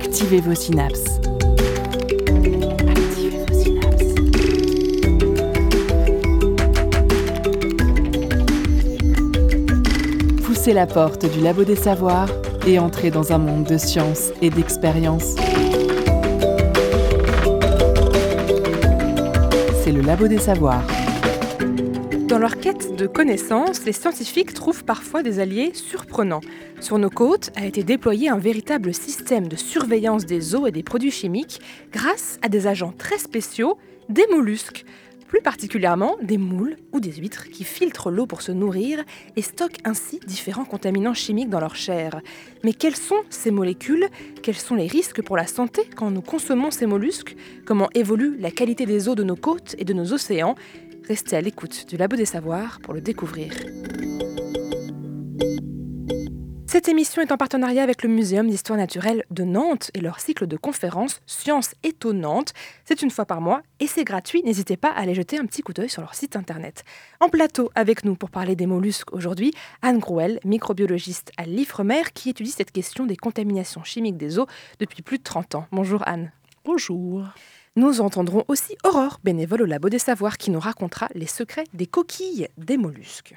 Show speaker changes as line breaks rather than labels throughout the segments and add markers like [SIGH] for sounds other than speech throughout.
Activez vos synapses. Activez vos synapses. Poussez la porte du labo des savoirs et entrez dans un monde de science et d'expérience. C'est le labo des savoirs.
Dans leur quête de connaissances, les scientifiques trouvent parfois des alliés surprenants. Sur nos côtes a été déployé un véritable système de surveillance des eaux et des produits chimiques grâce à des agents très spéciaux, des mollusques. Plus particulièrement des moules ou des huîtres qui filtrent l'eau pour se nourrir et stockent ainsi différents contaminants chimiques dans leur chair. Mais quelles sont ces molécules? Quels sont les risques pour la santé quand nous consommons ces mollusques? Comment évolue la qualité des eaux de nos côtes et de nos océans? Restez à l'écoute du Labo des Savoirs pour le découvrir. Cette émission est en partenariat avec le Muséum d'histoire naturelle de Nantes et leur cycle de conférences Sciences étonnantes. C'est une fois par mois et c'est gratuit. N'hésitez pas à aller jeter un petit coup d'œil sur leur site internet. En plateau avec nous pour parler des mollusques aujourd'hui, Anne Grouel, microbiologiste à l'IFREMER qui étudie cette question des contaminations chimiques des eaux depuis plus de 30 ans. Bonjour Anne.
Bonjour.
Nous entendrons aussi Aurore, bénévole au Labo des Savoirs, qui nous racontera les secrets des coquilles des mollusques.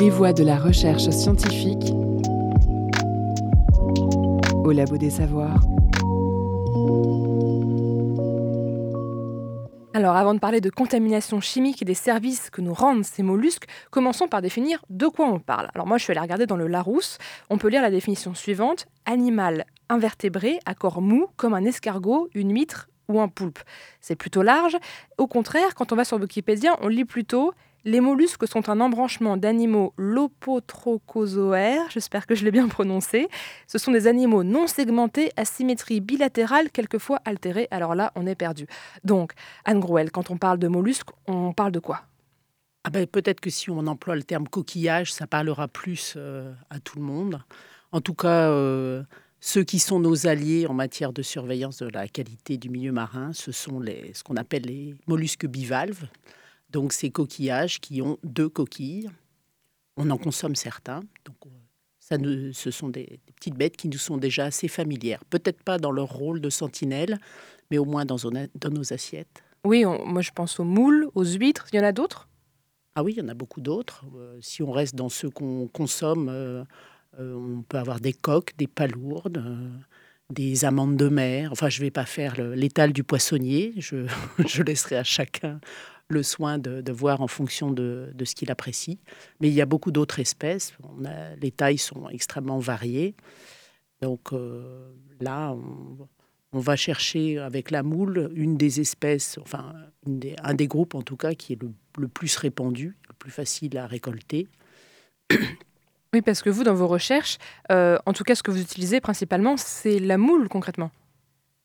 Les voies de la recherche scientifique au Labo des Savoirs.
Alors, avant de parler de contamination chimique et des services que nous rendent ces mollusques, commençons par définir de quoi on parle. Alors, moi, je suis allée regarder dans le Larousse. On peut lire la définition suivante animal invertébré à corps mou, comme un escargot, une huître ou un poulpe. C'est plutôt large. Au contraire, quand on va sur Wikipédia, on lit plutôt les mollusques sont un embranchement d'animaux lopotrochozoaires, j'espère que je l'ai bien prononcé. Ce sont des animaux non segmentés à symétrie bilatérale, quelquefois altérée. Alors là, on est perdu. Donc, Anne Grouel, quand on parle de mollusques, on parle de quoi?
Ah ben, Peut-être que si on emploie le terme coquillage, ça parlera plus euh, à tout le monde. En tout cas, euh, ceux qui sont nos alliés en matière de surveillance de la qualité du milieu marin, ce sont les, ce qu'on appelle les mollusques bivalves. Donc ces coquillages qui ont deux coquilles. On en consomme certains. Donc ça ce sont des, petites bêtes qui nous sont déjà assez familières. Peut-être pas dans leur rôle de sentinelle, mais au moins dans, dans nos assiettes.
Oui, moi je pense aux moules, aux huîtres. Il y en a d'autres?
Ah oui, il y en a beaucoup d'autres. Euh, si on reste dans ceux qu'on consomme, euh, euh, on peut avoir des coques, des palourdes des amandes de mer. Enfin, je ne vais pas faire l'étal du poissonnier. Je, [LAUGHS] je, laisserai à chacun le soin de, voir en fonction de, ce qu'il apprécie. Mais il y a beaucoup d'autres espèces. les tailles sont extrêmement variées. Donc euh, là, on, va chercher avec la moule une des espèces, enfin un des groupes en tout cas qui est le, plus répandu, le plus facile à récolter.
Oui, parce que vous, dans vos recherches, euh, en tout cas, ce que vous utilisez principalement, c'est la moule concrètement.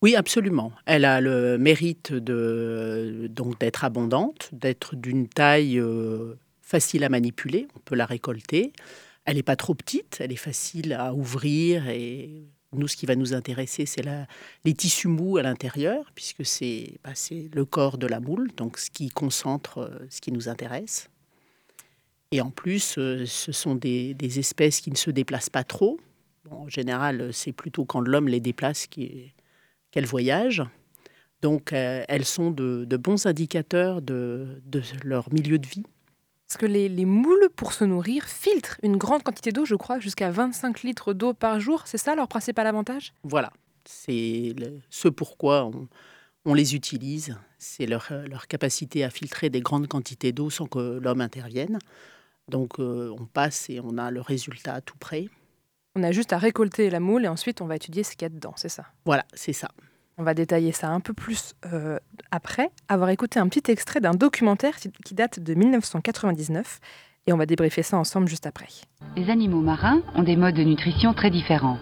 Oui, absolument. Elle a le mérite de donc d'être abondante, d'être d'une taille euh, facile à manipuler. On peut la récolter. Elle n'est pas trop petite, elle est facile à ouvrir et nous, ce qui va nous intéresser, c'est les tissus mous à l'intérieur, puisque bah, c'est le corps de la moule, donc ce qui concentre euh, ce qui nous intéresse. Et en plus, euh, ce sont des, espèces qui ne se déplacent pas trop. en général, c'est plutôt quand l'homme les déplace qui qu'elles voyagent. Donc, euh, elles sont de, bons indicateurs de, leur milieu de vie.
Parce que les, moules, pour se nourrir, filtrent une grande quantité d'eau, je crois, jusqu'à 25 litres d'eau par jour. C'est ça leur principal avantage?
Voilà. C'est ce pourquoi on, les utilise. C'est leur, leur, capacité à filtrer des grandes quantités d'eau sans que l'homme intervienne. Donc, euh, on passe et on a le résultat tout près.
On a juste à récolter la moule et ensuite on va étudier ce qu'il y a dedans, c'est ça?
Voilà, c'est ça.
On va détailler ça un peu plus euh, après avoir écouté un petit extrait d'un documentaire qui date de 1999 et on va débriefer ça ensemble juste après.
Les animaux marins ont des modes de nutrition très différents.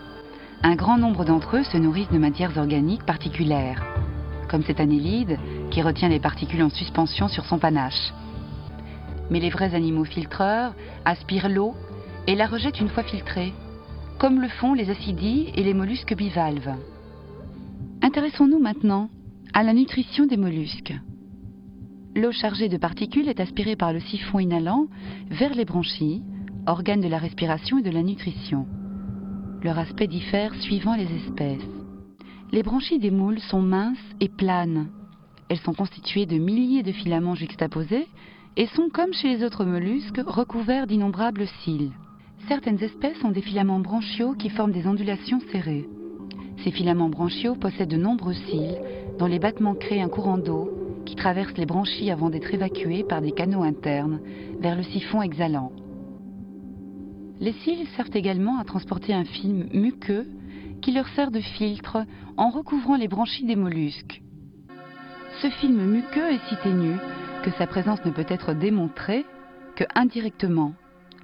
Un grand nombre d'entre eux se nourrissent de matières organiques particulières, comme cet annélide qui retient les particules en suspension sur son panache. Mais les vrais animaux filtreurs aspirent l'eau et la rejettent une fois filtrée comme le font les acidies et les mollusques bivalves. Intéressons-nous maintenant à la nutrition des mollusques. L'eau chargée de particules est aspirée par le siphon inhalant vers les branchies, organes de la respiration et de la nutrition. Leur aspect diffère suivant les espèces. Les branchies des moules sont minces et planes. Elles sont constituées de milliers de filaments juxtaposés et sont, comme chez les autres mollusques, recouverts d'innombrables cils. Certaines espèces ont des filaments branchiaux qui forment des ondulations serrées. Ces filaments branchiaux possèdent de nombreux cils dont les battements créent un courant d'eau qui traverse les branchies avant d'être évacué par des canaux internes vers le siphon exhalant. Les cils servent également à transporter un film muqueux qui leur sert de filtre en recouvrant les branchies des mollusques. Ce film muqueux est si ténu que sa présence ne peut être démontrée que indirectement,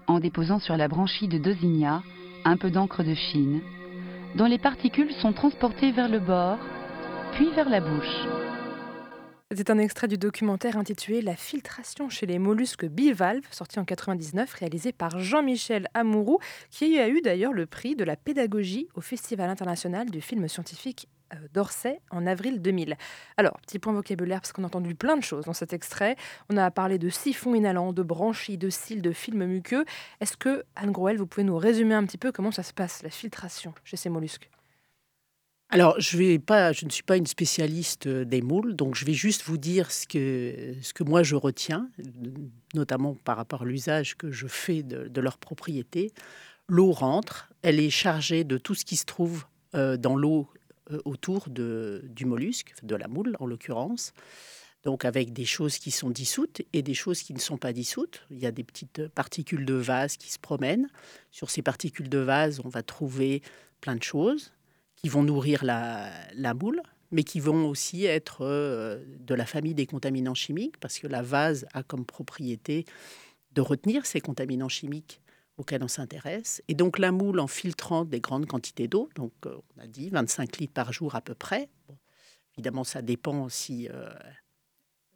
en déposant sur la branchie de Dosinia un peu d'encre de Chine, dont les particules sont transportées vers le bord, puis vers la bouche.
C'est un extrait du documentaire intitulé La filtration chez les mollusques bivalves, sorti en 99, réalisé par Jean-Michel Amouroux, qui a eu d'ailleurs le prix de la pédagogie au Festival international du film scientifique d'Orsay en avril 2000. Alors, petit point vocabulaire, parce qu'on a entendu plein de choses dans cet extrait. On a parlé de siphons inhalants, de branchies, de cils, de films muqueux. Est-ce que, Anne Groel, vous pouvez nous résumer un petit peu comment ça se passe, la filtration chez ces mollusques?
Alors, je, ne suis pas une spécialiste euh, des moules, donc je vais juste vous dire ce que, moi je retiens, notamment par rapport à l'usage que je fais de, leur propriété. L'eau rentre, elle est chargée de tout ce qui se trouve euh, dans l'eau euh, autour de, du mollusque, de la moule en l'occurrence. Donc avec des choses qui sont dissoutes et des choses qui ne sont pas dissoutes. Il y a des petites particules de vase qui se promènent. Sur ces particules de vase, on va trouver plein de choses qui vont nourrir la, la moule, mais qui vont aussi être euh, de la famille des contaminants chimiques, parce que la vase a comme propriété de retenir ces contaminants chimiques auxquels on s'intéresse. Et donc la moule, en filtrant des grandes quantités d'eau, donc euh, on a dit 25 litres par jour à peu près, évidemment ça dépend aussi euh,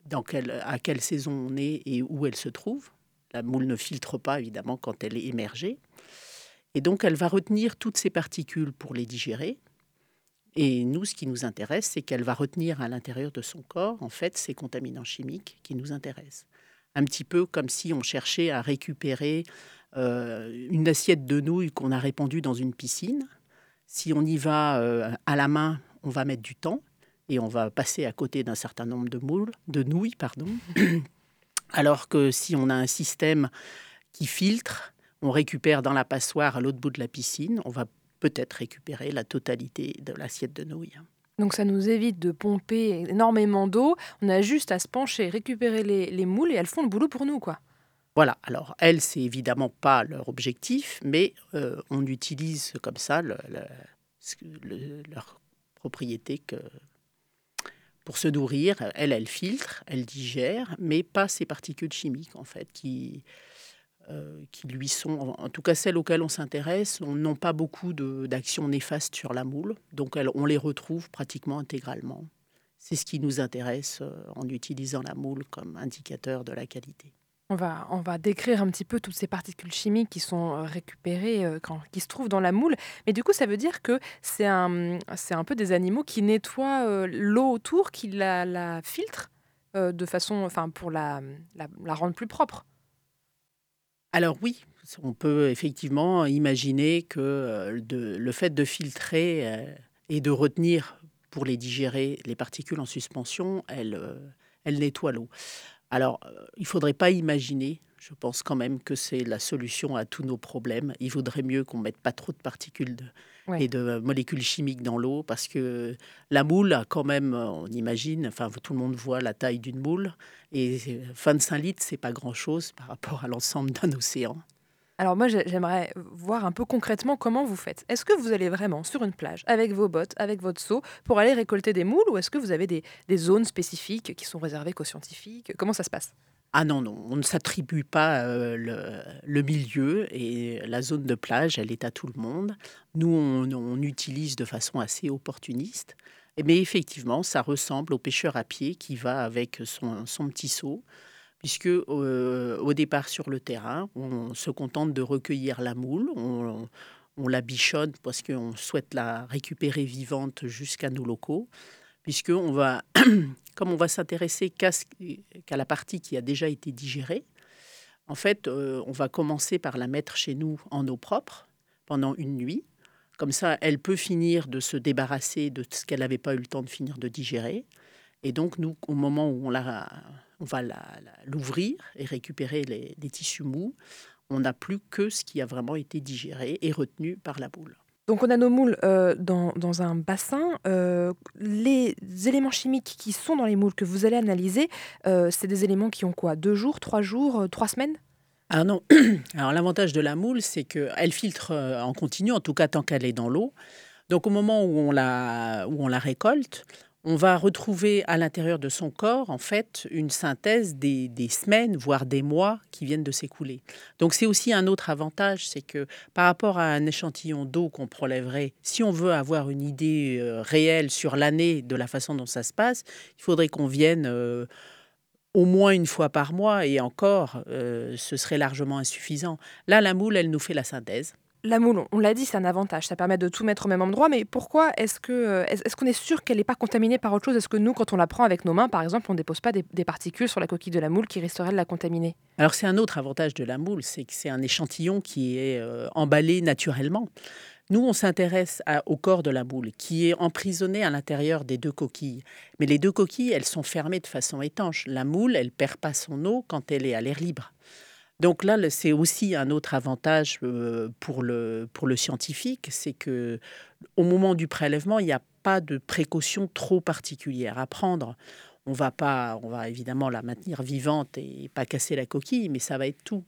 dans quelle, à quelle saison on est et où elle se trouve. La moule ne filtre pas évidemment quand elle est émergée. Et donc elle va retenir toutes ces particules pour les digérer. Et nous, ce qui nous intéresse, c'est qu'elle va retenir à l'intérieur de son corps, en fait, ces contaminants chimiques qui nous intéressent. Un petit peu comme si on cherchait à récupérer une assiette de nouilles qu'on a répandue dans une piscine. Si on y va euh, à la main, on va mettre du temps et on va passer à côté d'un certain nombre de moules, de nouilles, pardon. [CLEARS THROAT] Alors que si on a un système qui filtre, on récupère dans la passoire à l'autre bout de la piscine, on va peut-être récupérer la totalité de l'assiette de nouilles.
Donc ça nous évite de pomper énormément d'eau. On a juste à se pencher, récupérer les, moules et elles font le boulot pour nous, quoi.
Voilà, alors elles, c'est évidemment pas leur objectif, mais euh, on utilise comme ça leur propriété que pour se nourrir. Elles, elles filtrent, elles digèrent, mais pas ces particules chimiques, en fait, qui, euh, qui lui sont, en tout cas celles auxquelles on s'intéresse, n'ont pas beaucoup d'actions néfastes sur la moule, donc on les retrouve pratiquement intégralement. C'est ce qui nous intéresse euh, en utilisant la moule comme indicateur de la qualité.
On va, décrire un petit peu toutes ces particules chimiques qui sont euh, récupérées, quand, qui se trouvent dans la moule. Mais du coup, ça veut dire que c'est un, peu des animaux qui nettoient l'eau autour, qui la, la filtrent de façon, enfin, pour la, rendre plus propre.
Alors oui, on peut effectivement imaginer que euh, le fait de filtrer euh, et de retenir pour les digérer les particules en suspension, elle, euh, elle nettoie l'eau. Alors, il ne faudrait pas imaginer, je pense quand même que c'est la solution à tous nos problèmes. Il vaudrait mieux qu'on mette pas trop de particules et de molécules chimiques dans l'eau parce que la moule a quand même, on imagine, enfin tout le monde voit la taille d'une moule et 25 litres, c'est pas grand-chose par rapport à l'ensemble d'un océan.
Alors moi, j'aimerais voir un peu concrètement comment vous faites. Est-ce que vous allez vraiment sur une plage avec vos bottes, avec votre seau, pour aller récolter des moules, ou est-ce que vous avez des, zones spécifiques qui sont réservées qu'aux scientifiques? Comment ça se passe?
Ah non, non, on ne s'attribue pas euh, le, milieu et la zone de plage, elle est à tout le monde. Nous, on, utilise de façon assez opportuniste. Mais effectivement, ça ressemble au pêcheur à pied qui va avec son, petit seau, puisque euh, au départ sur le terrain, on se contente de recueillir la moule, on, la bichonne parce qu'on souhaite la récupérer vivante jusqu'à nos locaux puisque on va, [CLEARS THROAT] comme on va s'intéresser qu'à la partie qui a déjà été digérée, en fait, euh, on va commencer par la mettre chez nous en eau propre pendant une nuit. Comme ça, elle peut finir de se débarrasser de ce qu'elle n'avait pas eu le temps de finir de digérer. Et donc, nous, au moment où on, la, on va l'ouvrir et récupérer les, tissus mous, on n'a plus que ce qui a vraiment été digéré et retenu par la boule.
Donc on a nos moules euh, dans, dans, un bassin. Euh, les éléments chimiques qui sont dans les moules que vous allez analyser, euh, c'est des éléments qui ont quoi? Deux jours, trois jours, trois semaines?
Ah non. [CLEARS THROAT] Alors l'avantage de la moule, c'est qu'elle filtre en continu, en tout cas tant qu'elle est dans l'eau. Donc au moment où on la, où on la récolte, on va retrouver à l'intérieur de son corps, en fait, une synthèse des, semaines, voire des mois qui viennent de s'écouler. Donc c'est aussi un autre avantage, c'est que par rapport à un échantillon d'eau qu'on prélèverait, si on veut avoir une idée euh, réelle sur l'année de la façon dont ça se passe, il faudrait qu'on vienne... Euh, au moins une fois par mois, et encore, euh, ce serait largement insuffisant. Là, la moule, elle nous fait la synthèse.
La moule, on l'a dit, c'est un avantage. Ça permet de tout mettre au même endroit. Mais pourquoi est-ce que euh, est-ce qu'on est sûr qu'elle n'est pas contaminée par autre chose? Est-ce que nous, quand on la prend avec nos mains, par exemple, on ne dépose pas des, particules sur la coquille de la moule qui risqueraient de la contaminer?
Alors c'est un autre avantage de la moule, c'est que c'est un échantillon qui est euh, emballé naturellement. Nous, on s'intéresse au corps de la moule qui est emprisonné à l'intérieur des deux coquilles. Mais les deux coquilles, elles sont fermées de façon étanche. La moule, elle perd pas son eau quand elle est à l'air libre. Donc là, c'est aussi un autre avantage euh, pour le, pour le scientifique, c'est que au moment du prélèvement, il n'y a pas de précautions trop particulières à prendre. On va pas, on va évidemment la maintenir vivante et pas casser la coquille, mais ça va être tout.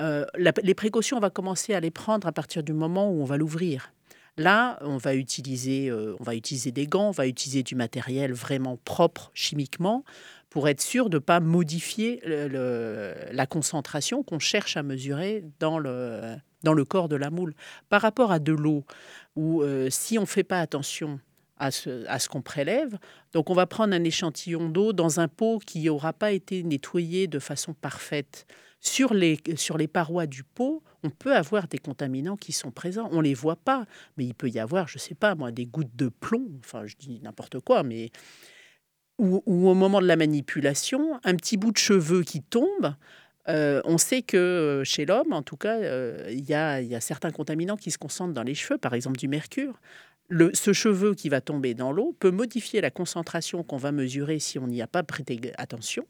Euh, les précautions, on va commencer à les prendre à partir du moment où on va l'ouvrir. Là, on va utiliser, euh, on va utiliser des gants, on va utiliser du matériel vraiment propre chimiquement pour être sûr de ne pas modifier la concentration qu'on cherche à mesurer dans le, dans le corps de la moule. Par rapport à de l'eau, où euh, si on ne fait pas attention à ce, à ce qu'on prélève, donc on va prendre un échantillon d'eau dans un pot qui n'aura pas été nettoyé de façon parfaite. Sur les, sur les parois du pot, on peut avoir des contaminants qui sont présents. On ne les voit pas, mais il peut y avoir, je ne sais pas moi, des gouttes de plomb, enfin je dis n'importe quoi, mais ou, au moment de la manipulation, un petit bout de cheveux qui tombe, euh, on sait que euh, chez l'homme, en tout cas, euh, il y, a, certains contaminants qui se concentrent dans les cheveux, par exemple du mercure. Ce cheveu qui va tomber dans l'eau peut modifier la concentration qu'on va mesurer si on n'y a pas prêté attention.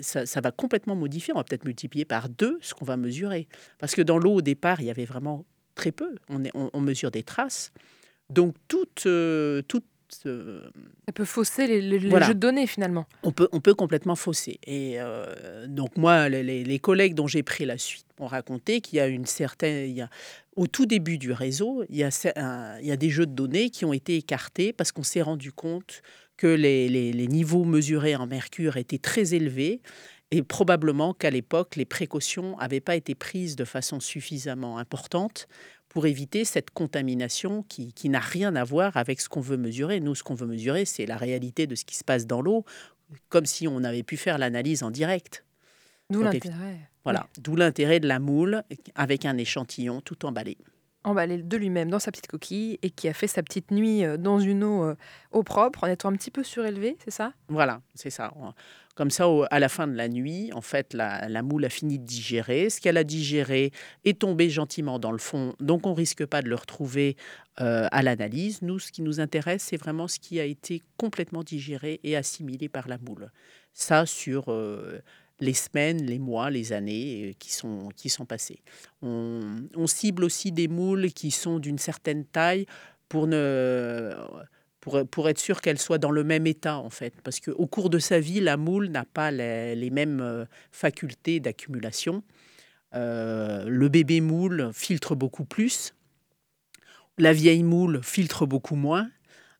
Ça, va complètement modifier. On va peut-être multiplier par deux ce qu'on va mesurer. Parce que dans l'eau, au départ, il y avait vraiment très peu. On, on mesure des traces. Donc, toute, toute
ça peut fausser les, jeux de données finalement.
On peut, on peut complètement fausser. Et euh, donc moi, les, collègues dont j'ai pris la suite m'ont raconté qu'il y a une certaine, il y a, au tout début du réseau, il y, a il y a des jeux de données qui ont été écartés parce qu'on s'est rendu compte que les, les niveaux mesurés en mercure étaient très élevés et probablement qu'à l'époque, les précautions n'avaient pas été prises de façon suffisamment importante pour éviter cette contamination qui, n'a rien à voir avec ce qu'on veut mesurer. Nous, ce qu'on veut mesurer, c'est la réalité de ce qui se passe dans l'eau, comme si on avait pu faire l'analyse en direct.
D'où l'intérêt.
Voilà, d'où l'intérêt de la moule avec un échantillon tout emballé
emballé de lui-même dans sa petite coquille et qui a fait sa petite nuit euh, dans une eau, euh, eau propre en étant un petit peu surélevé, c'est ça?
Voilà, c'est ça. Comme ça, à la fin de la nuit, en fait, la, moule a fini de digérer. Ce qu'elle a digéré est tombé gentiment dans le fond, donc on risque pas de le retrouver euh, à l'analyse. Nous, ce qui nous intéresse, c'est vraiment ce qui a été complètement digéré et assimilé par la moule. Ça, sur les semaines, les mois, les années euh, qui sont, qui sont passées. On, cible aussi des moules qui sont d'une certaine taille pour, ne, pour, être sûr qu'elles soient dans le même état, en fait. Parce qu'au cours de sa vie, la moule n'a pas les, mêmes euh, facultés d'accumulation. Euh, le bébé moule filtre beaucoup plus. La vieille moule filtre beaucoup moins.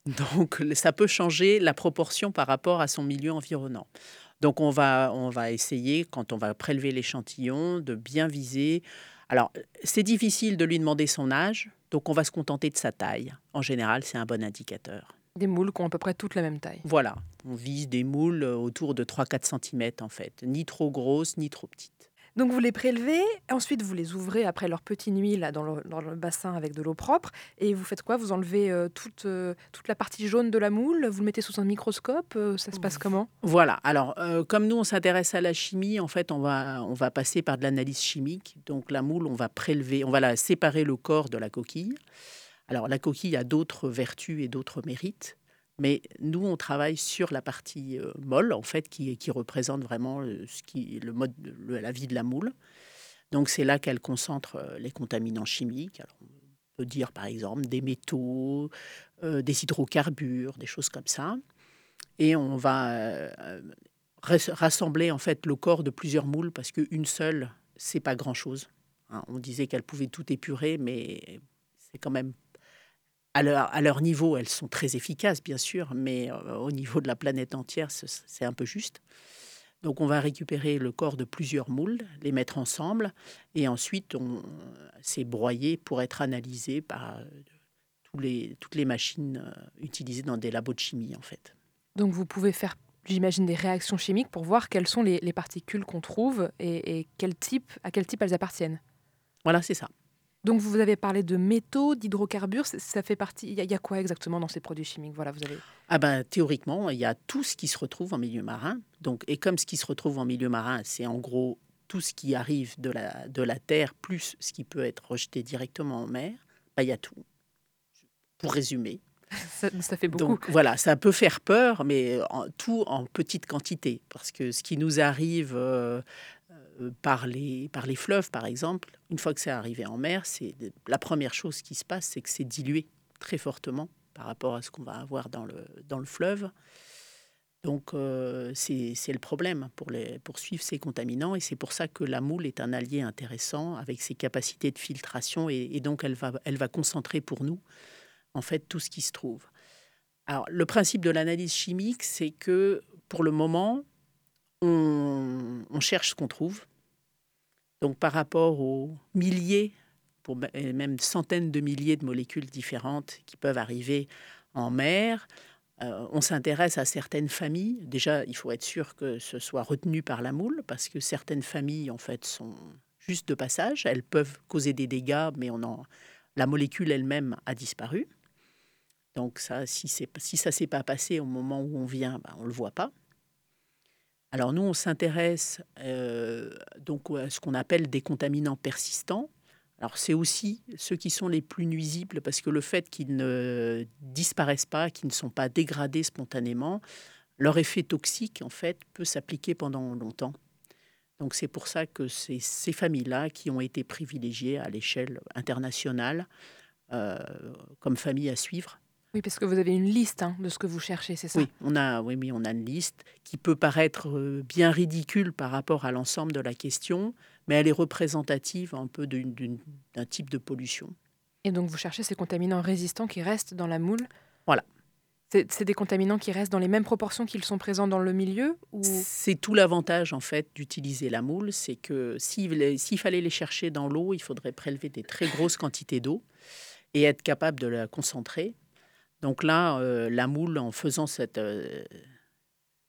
Donc, ça peut changer la proportion par rapport à son milieu environnant. Donc on va, on va essayer, quand on va prélever l'échantillon, de bien viser. Alors, c'est difficile de lui demander son âge, donc on va se contenter de sa taille. En général, c'est un bon indicateur.
Des moules qui ont à peu près toute la même taille.
Voilà, on vise des moules autour de 3-4 cm en fait, ni trop grosses, ni trop petites.
Donc vous les prélevez, ensuite vous les ouvrez après leur petite nuit là, dans, le, bassin avec de l'eau propre, et vous faites quoi? Vous enlevez euh, toute, euh, toute la partie jaune de la moule, vous le mettez sous un microscope, euh, ça se passe comment?
Voilà, alors comme nous on s'intéresse à la chimie, en fait on va, on va passer par de l'analyse chimique, donc la moule on va prélever, on va la séparer le corps de la coquille. Alors la coquille a d'autres vertus et d'autres mérites, mais nous on travaille sur la partie euh, molle en fait qui, représente vraiment euh, le mode, de la vie de la moule. Donc c'est là qu'elle concentre euh, les contaminants chimiques. On peut dire par exemple des métaux, des hydrocarbures, des choses comme ça. Et on va rassembler en fait le corps de plusieurs moules parce qu'une seule, c'est pas grand-chose. Hein. on disait qu'elle pouvait tout épurer, mais c'est quand même à leur, à leur, niveau, elles sont très efficaces, bien sûr, mais euh, au niveau de la planète entière, c'est un peu juste. Donc on va récupérer le corps de plusieurs moules, les mettre ensemble, et ensuite on c'est broyé pour être analysé par euh, tous les, toutes les machines euh, utilisées dans des labos de chimie, en fait.
Donc vous pouvez faire j'imagine, des réactions chimiques pour voir quelles sont les, particules qu'on trouve et, quel type, à quel type elles appartiennent.
Voilà, c'est ça.
Donc vous avez parlé de métaux, d'hydrocarbures, ça fait partie. Il y, a quoi exactement dans ces produits chimiques? Voilà, vous avez.
Ah ben théoriquement, il y a tout ce qui se retrouve en milieu marin. Donc et comme ce qui se retrouve en milieu marin, c'est en gros tout ce qui arrive de la de la terre plus ce qui peut être rejeté directement en mer. Ben, il y a tout. Pour résumer, [LAUGHS]
ça, fait beaucoup.
Donc voilà, ça peut faire peur, mais tout en petite quantité. Parce que ce qui nous arrive euh, par, les, par les fleuves, par exemple, une fois que c'est arrivé en mer, c'est la première chose qui se passe, c'est que c'est dilué très fortement par rapport à ce qu'on va avoir dans le, dans le fleuve. Donc euh, c'est le problème pour, les, ces contaminants et c'est pour ça que la moule est un allié intéressant avec ses capacités de filtration et, donc elle va, elle va concentrer pour nous en fait tout ce qui se trouve. Alors, le principe de l'analyse chimique, c'est que pour le moment, on, cherche ce qu'on trouve. Donc, par rapport aux milliers, pour même centaines de milliers de molécules différentes qui peuvent arriver en mer, euh, on s'intéresse à certaines familles. Déjà, il faut être sûr que ce soit retenu par la moule, parce que certaines familles, en fait, sont juste de passage. Elles peuvent causer des dégâts, mais on en, la molécule elle-même a disparu. Donc ça, si, si ça ne s'est pas passé au moment où on vient, ben, on ne le voit pas. Alors nous, on s'intéresse euh, donc à ce qu'on appelle des contaminants persistants. Alors c'est aussi ceux qui sont les plus nuisibles parce que le fait qu'ils ne disparaissent pas, qu'ils ne sont pas dégradés spontanément, leur effet toxique en fait peut s'appliquer pendant longtemps. Donc c'est pour ça que c'est ces familles-là qui ont été privilégiées à l'échelle internationale euh, comme famille à suivre
oui, parce que vous avez une liste hein, de ce que vous cherchez, c'est ça
Oui, on a, oui, oui, on a une liste qui peut paraître euh, bien ridicule par rapport à l'ensemble de la question, mais elle est représentative un peu d'un type de pollution.
Et donc vous cherchez ces contaminants résistants qui restent dans la moule
Voilà.
C'est des contaminants qui restent dans les mêmes proportions qu'ils sont présents dans le milieu ou...
C'est tout l'avantage en fait d'utiliser la moule, c'est que s'il fallait les chercher dans l'eau, il faudrait prélever des très grosses quantités d'eau et être capable de la concentrer. Donc là, euh, la moule, en faisant cette, euh,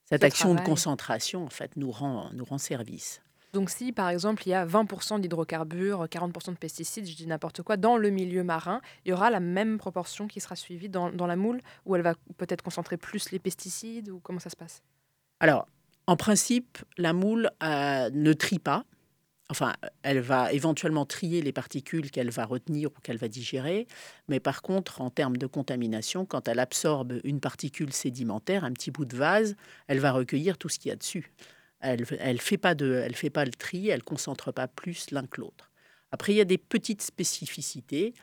cette action de concentration, en fait, nous rend, nous rend service.
Donc si, par exemple, il y a 20% d'hydrocarbures, 40% de pesticides, je dis n'importe quoi, dans le milieu marin, il y aura la même proportion qui sera suivie dans, dans la moule, où elle va peut-être concentrer plus les pesticides, ou comment ça se passe?
Alors, en principe, la moule euh, ne trie pas enfin, elle va éventuellement trier les particules qu'elle va retenir ou qu'elle va digérer, mais par contre, en termes de contamination, quand elle absorbe une particule sédimentaire, un petit bout de vase, elle va recueillir tout ce qu'il y a dessus. Elle ne fait, pas fait pas le tri, elle concentre pas plus l'un que l'autre. Après, il y a des petites spécificités.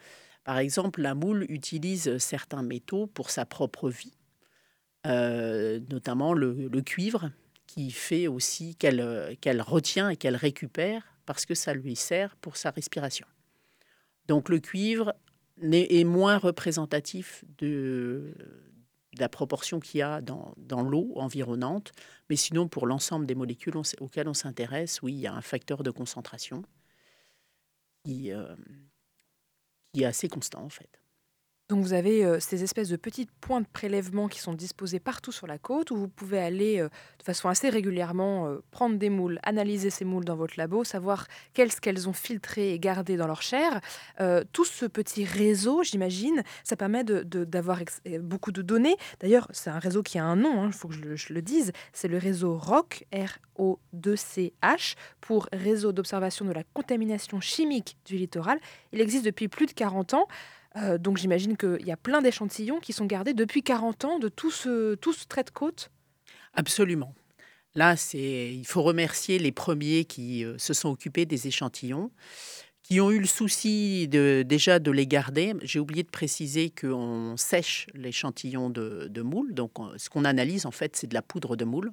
Par exemple, la moule utilise certains métaux pour sa propre vie, euh, notamment le, cuivre, qui fait aussi qu'elle retient et qu'elle récupère parce que ça lui sert pour sa respiration. Donc le cuivre est moins représentatif de, la proportion qu'il y a dans, l'eau environnante, mais sinon pour l'ensemble des molécules auxquelles on s'intéresse, oui, il y a un facteur de concentration qui, euh, est assez constant en fait.
Donc vous avez euh, ces espèces de petits points de prélèvement qui sont disposés partout sur la côte où vous pouvez aller euh, de façon assez régulièrement euh, prendre des moules, analyser ces moules dans votre labo, savoir quelles qu'elles ont filtrées et gardées dans leur chair. tout ce petit réseau, j'imagine, ça permet d'avoir beaucoup de données. D'ailleurs, c'est un réseau qui a un nom, il hein, faut que je le, je le dise, c'est le réseau ROC, R-O-2-C-H, pour Réseau d'observation de la contamination chimique du littoral. Il existe depuis plus de 40 ans. Euh, donc j'imagine qu'il y a plein d'échantillons qui sont gardés depuis 40 ans de tout ce, tout ce trait de côte.
Absolument. Là, c'est, il faut remercier les premiers qui euh, se sont occupés des échantillons, qui ont eu le souci de, déjà de les garder. J'ai oublié de préciser qu'on sèche l'échantillon de, de moule. Donc, ce qu'on analyse, en fait, c'est de la poudre de moule.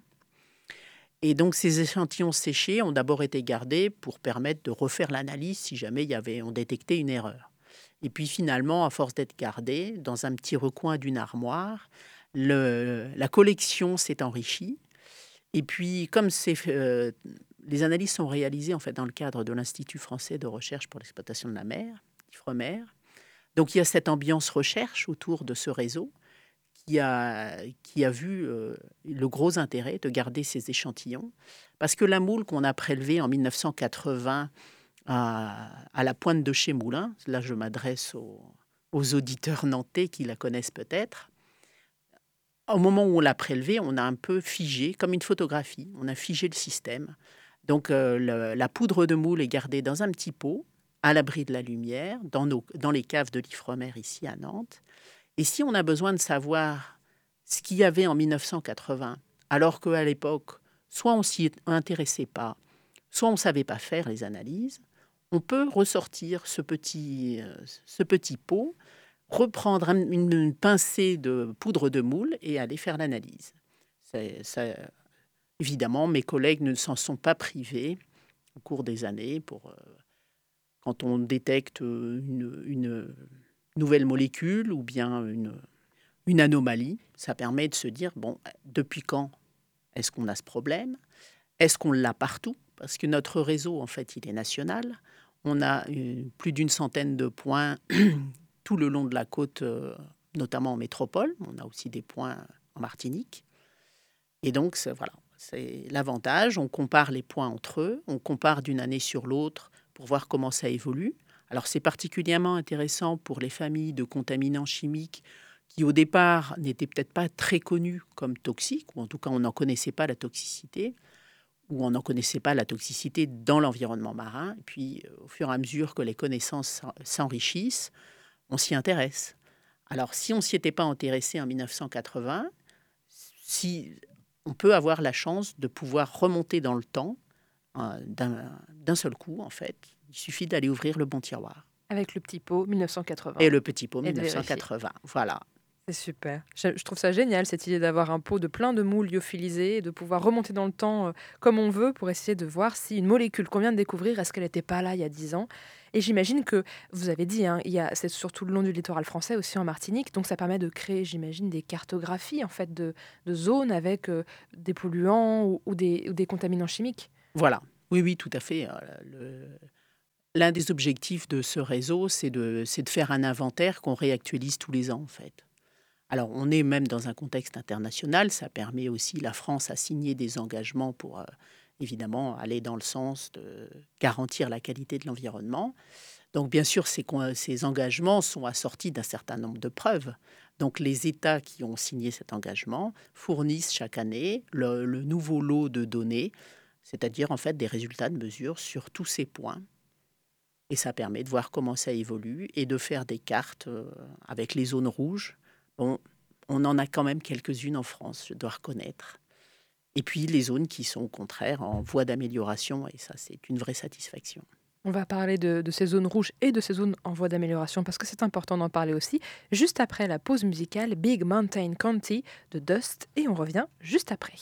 Et donc, ces échantillons séchés ont d'abord été gardés pour permettre de refaire l'analyse si jamais y avait, on détectait une erreur. Et puis finalement, à force d'être gardés dans un petit recoin d'une armoire, la collection s'est enrichie et puis, comme euh, les analyses sont réalisées en fait dans le cadre de l'Institut français de recherche pour l'exploitation de la mer, IFREMER, donc il y a cette ambiance recherche autour de ce réseau qui a, qui a vu euh, le gros intérêt de garder ces échantillons. Parce que la moule qu'on a prélevée en 1980 à, la pointe de chez Moulin, là je m'adresse aux, auditeurs nantais qui la connaissent peut-être, au moment où on l'a prélevé, on a un peu figé, comme une photographie, on a figé le système. Donc euh, la poudre de moule est gardée dans un petit pot, à l'abri de la lumière, dans, dans les caves de l'Ifremer ici à Nantes. Et si on a besoin de savoir ce qu'il y avait en 1980, alors qu'à l'époque, soit on s'y intéressait pas, soit on ne savait pas faire les analyses, on peut ressortir ce petit, euh, ce petit pot reprendre une, pincée de poudre de moule et aller faire l'analyse. évidemment, mes collègues ne s'en sont pas privés au cours des années pour euh, quand on détecte une, nouvelle molécule ou bien une, une anomalie, ça permet de se dire bon, depuis quand est-ce qu'on a ce problème? Est-ce qu'on l'a partout? Parce que notre réseau, en fait, il est national. On a plus d'une centaine de points [CLEARS THROAT] tout le long de la côte, euh, notamment en métropole. On a aussi des points en Martinique. Et donc, voilà, c'est l'avantage. On compare les points entre eux, on compare d'une année sur l'autre pour voir comment ça évolue. Alors, c'est particulièrement intéressant pour les familles de contaminants chimiques qui, au départ, n'étaient peut-être pas très connus comme toxiques, ou en tout cas, on n'en connaissait pas la toxicité, ou on n'en connaissait pas la toxicité dans l'environnement marin. Et puis, euh, au fur et à mesure que les connaissances s'enrichissent, on s'y intéresse. Alors, si on s'y était pas intéressé en 1980, si on peut avoir la chance de pouvoir remonter dans le temps euh, d'un seul coup, en fait, il suffit d'aller ouvrir le bon tiroir.
Avec le petit pot 1980.
Et le petit pot 1980, voilà.
C'est super. Je, trouve ça génial, cette idée d'avoir un pot de plein de moules lyophilisés et de pouvoir remonter dans le temps euh, comme on veut pour essayer de voir si une molécule qu'on vient de découvrir, est-ce qu'elle n'était pas là il y a 10 ans Et j'imagine que, vous avez dit, hein, c'est surtout le long du littoral français, aussi en Martinique, donc ça permet de créer, j'imagine, des cartographies en fait de, zones avec euh, des polluants ou, des, contaminants chimiques.
Voilà, oui, oui, tout à fait. Euh, l'un des objectifs de ce réseau, c'est de, de faire un inventaire qu'on réactualise tous les ans, en fait. Alors, on est même dans un contexte international. Ça permet aussi, la France à signer des engagements pour, euh, évidemment, aller dans le sens de garantir la qualité de l'environnement. Donc, bien sûr, ces, engagements sont assortis d'un certain nombre de preuves. Donc, les États qui ont signé cet engagement fournissent chaque année le, le nouveau lot de données, c'est-à-dire en fait des résultats de mesure sur tous ces points. Et ça permet de voir comment ça évolue et de faire des cartes euh, avec les zones rouges on en a quand même quelques-unes en France, je dois reconnaître. Et puis les zones qui sont au contraire en voie d'amélioration, et ça c'est une vraie satisfaction.
On va parler de, de, ces zones rouges et de ces zones en voie d'amélioration parce que c'est important d'en parler aussi. Juste après la pause musicale Big Mountain County de Dust et on revient juste après.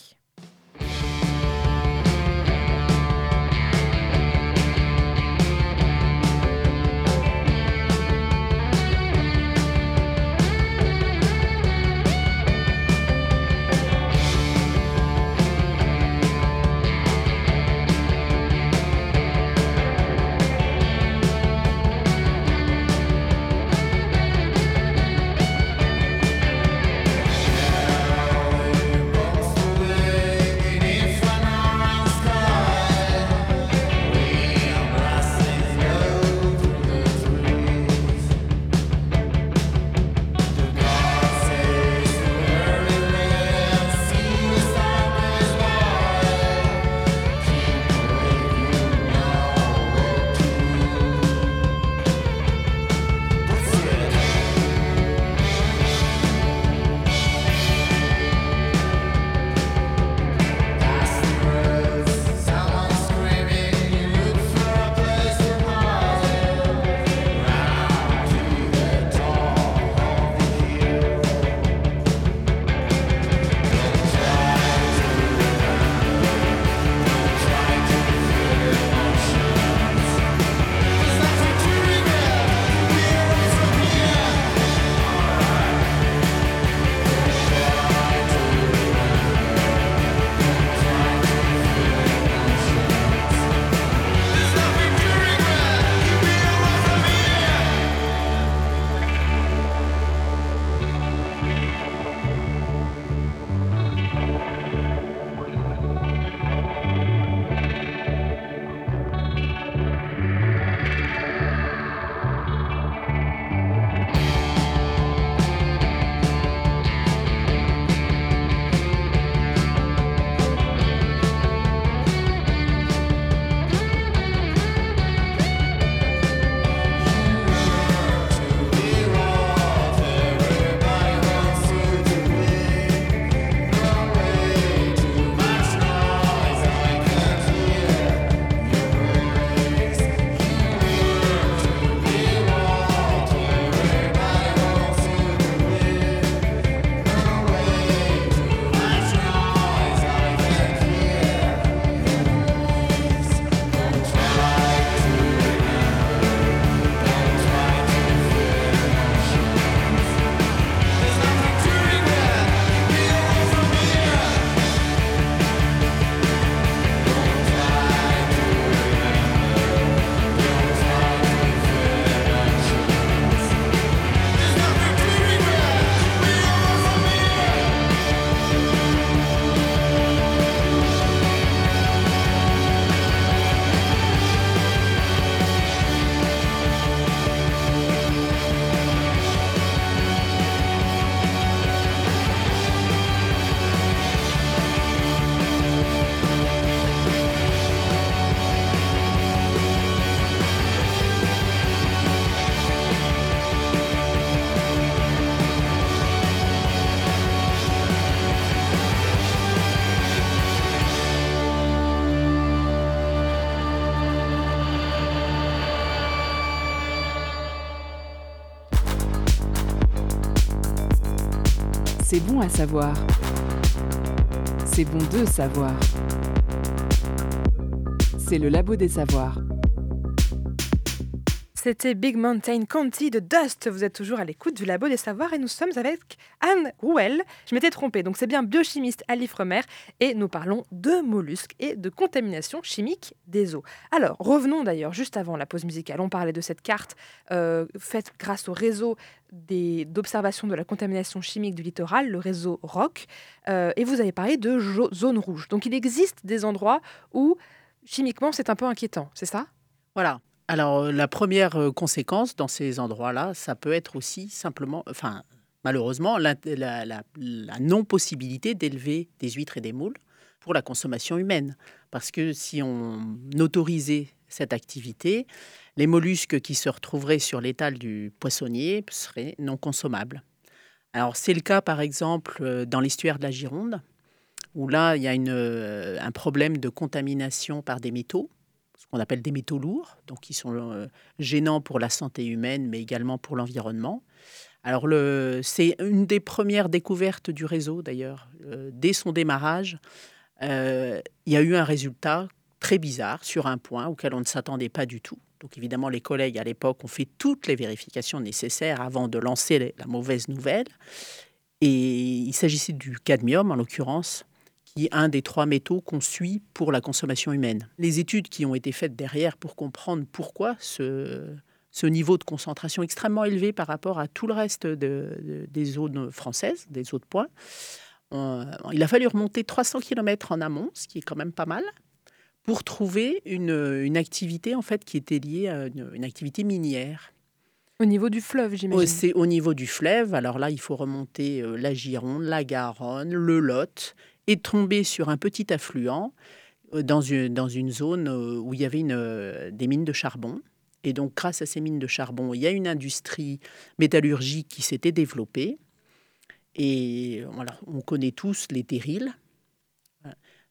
Bon à savoir. C'est bon de savoir. C'est le labo des savoirs.
C'était Big Mountain County de Dust. Vous êtes toujours à l'écoute du Labo des Savoirs et nous sommes avec Anne Rouel. Je m'étais trompée, donc c'est bien biochimiste à l'Ifremer et nous parlons de mollusques et de contamination chimique des eaux. Alors, revenons d'ailleurs juste avant la pause musicale. On parlait de cette carte euh, faite grâce au réseau d'observation de la contamination chimique du littoral, le réseau ROC, euh, et vous avez parlé de zone rouge. Donc il existe des endroits où chimiquement c'est un peu inquiétant, c'est ça?
Voilà, alors, euh, la première euh, conséquence dans ces endroits-là, ça peut être aussi simplement, enfin, malheureusement, la, non-possibilité d'élever des huîtres et des moules pour la consommation humaine. Parce que si on autorisait cette activité, les mollusques qui se retrouveraient sur l'étal du poissonnier seraient non consommables. Alors, c'est le cas, par exemple, euh, dans l'estuaire de la Gironde, où là, il y a un problème de contamination par des métaux ce qu'on appelle des métaux lourds, donc qui sont euh, gênants pour la santé humaine, mais également pour l'environnement. Alors, c'est une des premières découvertes du réseau, d'ailleurs. Euh, dès son démarrage, euh, il y a eu un résultat très bizarre sur un point auquel on ne s'attendait pas du tout. Donc, évidemment, les collègues à l'époque ont fait toutes les vérifications nécessaires avant de lancer la mauvaise nouvelle. Et il s'agissait du cadmium, en l'occurrence, qui est un des trois métaux qu'on suit pour la consommation humaine. Les études qui ont été faites derrière pour comprendre pourquoi ce, ce niveau de concentration extrêmement élevé par rapport à tout le reste des zones françaises, des eaux de points, il a fallu remonter 300 km en amont, ce qui est quand même pas mal, pour trouver une, une activité en fait qui était liée à une, activité minière.
Au niveau du fleuve, j'imagine.
C'est au niveau du fleuve. Alors là, il faut remonter euh, la Gironde, la Garonne, le Lot et tomber sur un petit affluent euh, dans une, dans une zone euh, où il y avait une, euh, des mines de charbon. Et donc, grâce à ces mines de charbon, il y a une industrie métallurgique qui s'était développée. Et voilà, on connaît tous les terrils.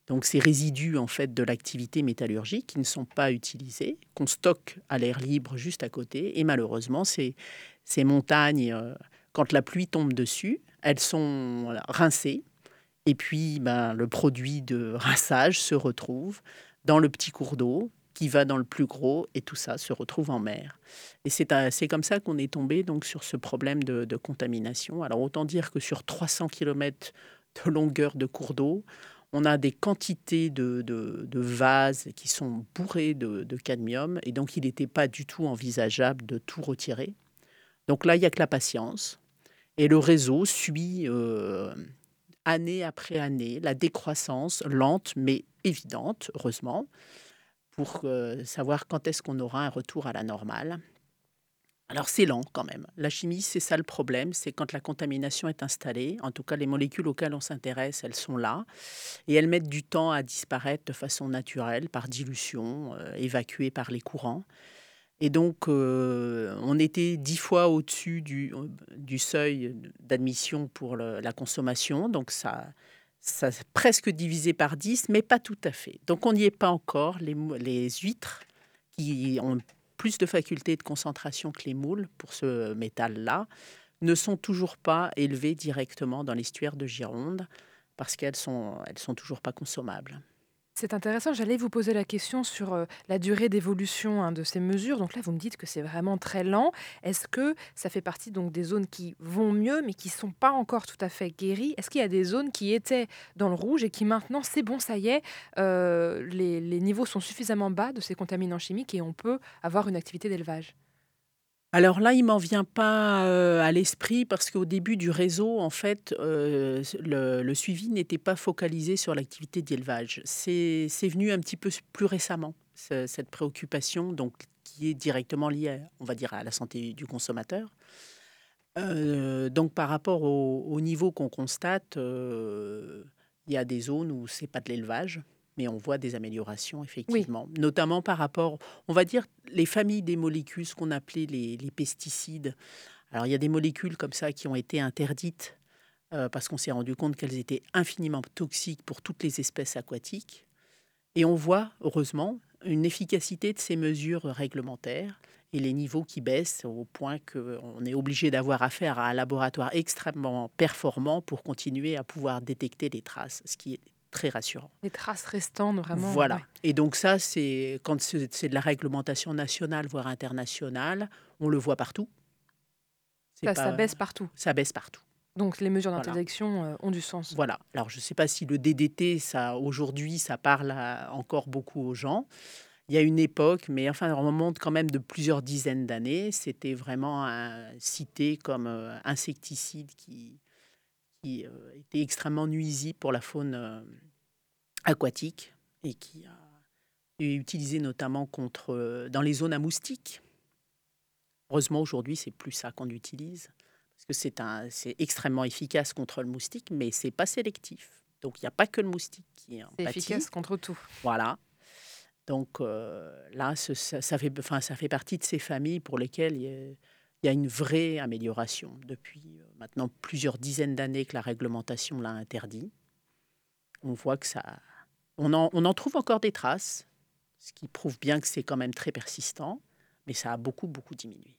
Donc, ces résidus en fait de l'activité métallurgique qui ne sont pas utilisés, qu'on stocke à l'air libre juste à côté. Et malheureusement, ces, ces montagnes, quand la pluie tombe dessus, elles sont rincées et puis, ben, le produit de rinçage se retrouve dans le petit cours d'eau qui va dans le plus gros et tout ça se retrouve en mer. Et c'est comme ça qu'on est tombé donc sur ce problème de, contamination. Alors autant dire que sur 300 km de longueur de cours d'eau, on a des quantités de, de, vases qui sont bourrés de, cadmium et donc il n'était pas du tout envisageable de tout retirer. Donc là, il n'y a que la patience. Et le réseau suit euh, année après année, la décroissance lente mais évidente, heureusement, pour euh, savoir quand est-ce qu'on aura un retour à la normale. Alors c'est lent quand même. La chimie, c'est ça le problème, c'est quand la contamination est installée, en tout cas les molécules auxquelles on s'intéresse, elles sont là, et elles mettent du temps à disparaître de façon naturelle, par dilution, euh, évacuées par les courants. Et donc, euh, on était dix fois au-dessus du, du, seuil d'admission pour la consommation. Donc, ça, ça presque divisé par 10, mais pas tout à fait. Donc, on n'y est pas encore. Les, les huîtres, qui ont plus de facultés de concentration que les moules pour ce métal-là, ne sont toujours pas élevées directement dans l'estuaire de Gironde parce qu'elles sont, elles sont toujours pas consommables.
C'est intéressant. J'allais vous poser la question sur la durée d'évolution hein, de ces mesures. Donc là, vous me dites que c'est vraiment très lent. Est-ce que ça fait partie donc des zones qui vont mieux, mais qui sont pas encore tout à fait guéries? Est-ce qu'il y a des zones qui étaient dans le rouge et qui maintenant, c'est bon, ça y est, les niveaux sont suffisamment bas de ces contaminants chimiques et on peut avoir une activité d'élevage?
Alors là, il m'en vient pas euh, à l'esprit parce qu'au début du réseau, en fait, euh, le, suivi n'était pas focalisé sur l'activité d'élevage. C'est venu un petit peu plus récemment, cette préoccupation, donc qui est directement liée, on va dire, à la santé du consommateur. Euh, donc par rapport au, niveau qu'on constate, il y a des zones où c'est pas de l'élevage, mais on voit des améliorations, effectivement. Notamment par rapport, on va dire, les familles des molécules, ce qu'on appelait les, pesticides. Alors, il y a des molécules comme ça qui ont été interdites euh, parce qu'on s'est rendu compte qu'elles étaient infiniment toxiques pour toutes les espèces aquatiques. Et on voit, heureusement, une efficacité de ces mesures réglementaires. et les niveaux qui baissent au point qu'on est obligé d'avoir affaire à un laboratoire extrêmement performant pour continuer à pouvoir détecter les traces, ce qui est très rassurant.
Les traces restantes, vraiment.
Voilà. Et donc ça, c'est quand c'est de la réglementation nationale, voire internationale, on le voit partout.
Ça, ça baisse partout.
Ça baisse partout.
Donc les mesures d'interdiction euh, ont du sens.
Voilà. Alors je ne sais pas si le DDT, ça aujourd'hui, ça parle encore beaucoup aux gens. Il y a une époque, mais enfin on remonte quand même de plusieurs dizaines d'années. C'était vraiment un, cité comme euh, insecticide qui, qui euh, était extrêmement nuisible pour la faune aquatique et qui été utilisé notamment contre dans les zones à moustiques. Heureusement aujourd'hui c'est plus ça qu'on utilise parce que c'est un, c'est extrêmement efficace contre le moustique, mais c'est pas sélectif. Donc il n'y a pas que le moustique qui est en
C'est efficace contre tout.
Voilà. Donc euh, là, ça, ça, fait, enfin, ça fait partie de ces familles pour lesquelles il y a, une vraie amélioration depuis euh, maintenant plusieurs dizaines d'années que la réglementation l'a interdit. On voit que ça, on en, on en trouve encore des traces, ce qui prouve bien que c'est quand même très persistant, mais ça a beaucoup beaucoup diminué.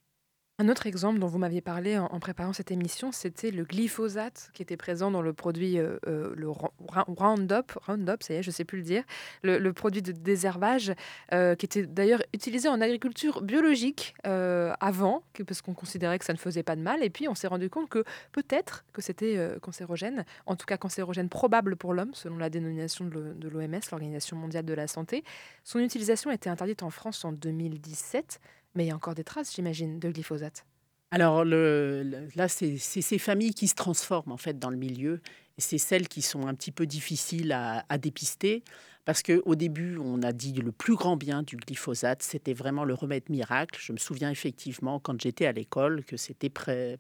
Un autre exemple dont vous m'aviez parlé en, préparant cette émission, c'était le glyphosate qui était présent dans le produit, euh, euh, le Roundup, Roundup, ça y est, je ne sais plus le dire, le, produit de désherbage, euh, qui était d'ailleurs utilisé en agriculture biologique avant, parce qu'on considérait que ça ne faisait pas de mal, et puis on s'est rendu compte que peut-être que c'était cancérogène, en tout cas cancérogène probable pour l'homme, selon la dénomination de l'OMS, l'Organisation mondiale de la santé. Son utilisation été interdite en France en 2017. Mais il y a encore des traces, j'imagine, de glyphosate.
Alors là, c'est ces familles qui se transforment en fait dans le milieu. C'est celles qui sont un petit peu difficiles à, dépister parce qu'au début, on a dit le plus grand bien du glyphosate, c'était vraiment le remède miracle. Je me souviens effectivement quand j'étais à l'école que c'était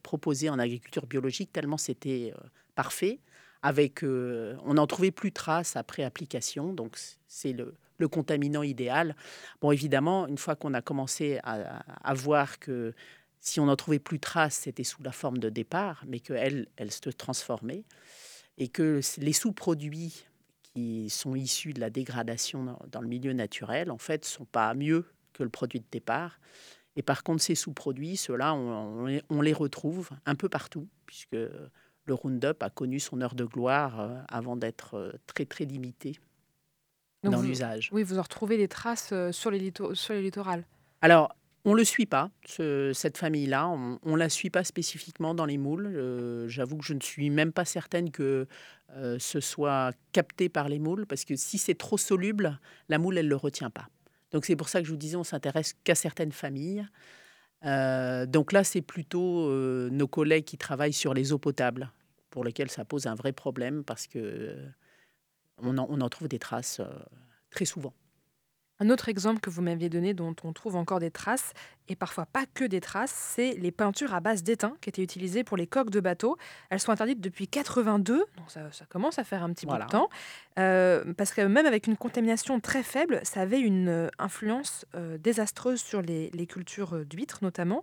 proposé en agriculture biologique tellement c'était euh, parfait. Avec, euh, on n'en trouvait plus trace après application, donc c'est le, le contaminant idéal. Bon, évidemment, une fois qu'on a commencé à, voir que si on n'en trouvait plus trace, c'était sous la forme de départ, mais qu'elle elle se transformait, et que les sous-produits qui sont issus de la dégradation dans, le milieu naturel, en fait, sont pas mieux que le produit de départ. Et par contre, ces sous-produits, ceux-là, on, les retrouve un peu partout, puisque le Roundup a connu son heure de gloire euh, avant d'être euh, très, très limité dans l'usage.
Oui, vous en retrouvez des traces euh, sur les, sur les littorales.
Alors, on ne le suit pas, cette famille-là. On ne la suit pas spécifiquement dans les moules. Euh, j'avoue que je ne suis même pas certaine que euh, ce soit capté par les moules, parce que si c'est trop soluble, la moule, elle ne le retient pas. Donc c'est pour ça que je vous disais, on s'intéresse qu'à certaines familles. donc là, c'est plutôt nos collègues qui travaillent sur les eaux potables, pour lesquelles ça pose un vrai problème, parce que on en, trouve des traces euh, très souvent.
Un autre exemple que vous m'aviez donné dont on trouve encore des traces, et parfois pas que des traces, c'est les peintures à base d'étain qui étaient utilisées pour les coques de bateaux. Elles sont interdites depuis 82, donc ça, commence à faire un petit bout de temps, euh, parce que même avec une contamination très faible, ça avait une euh, influence désastreuse sur les, les cultures d'huîtres notamment.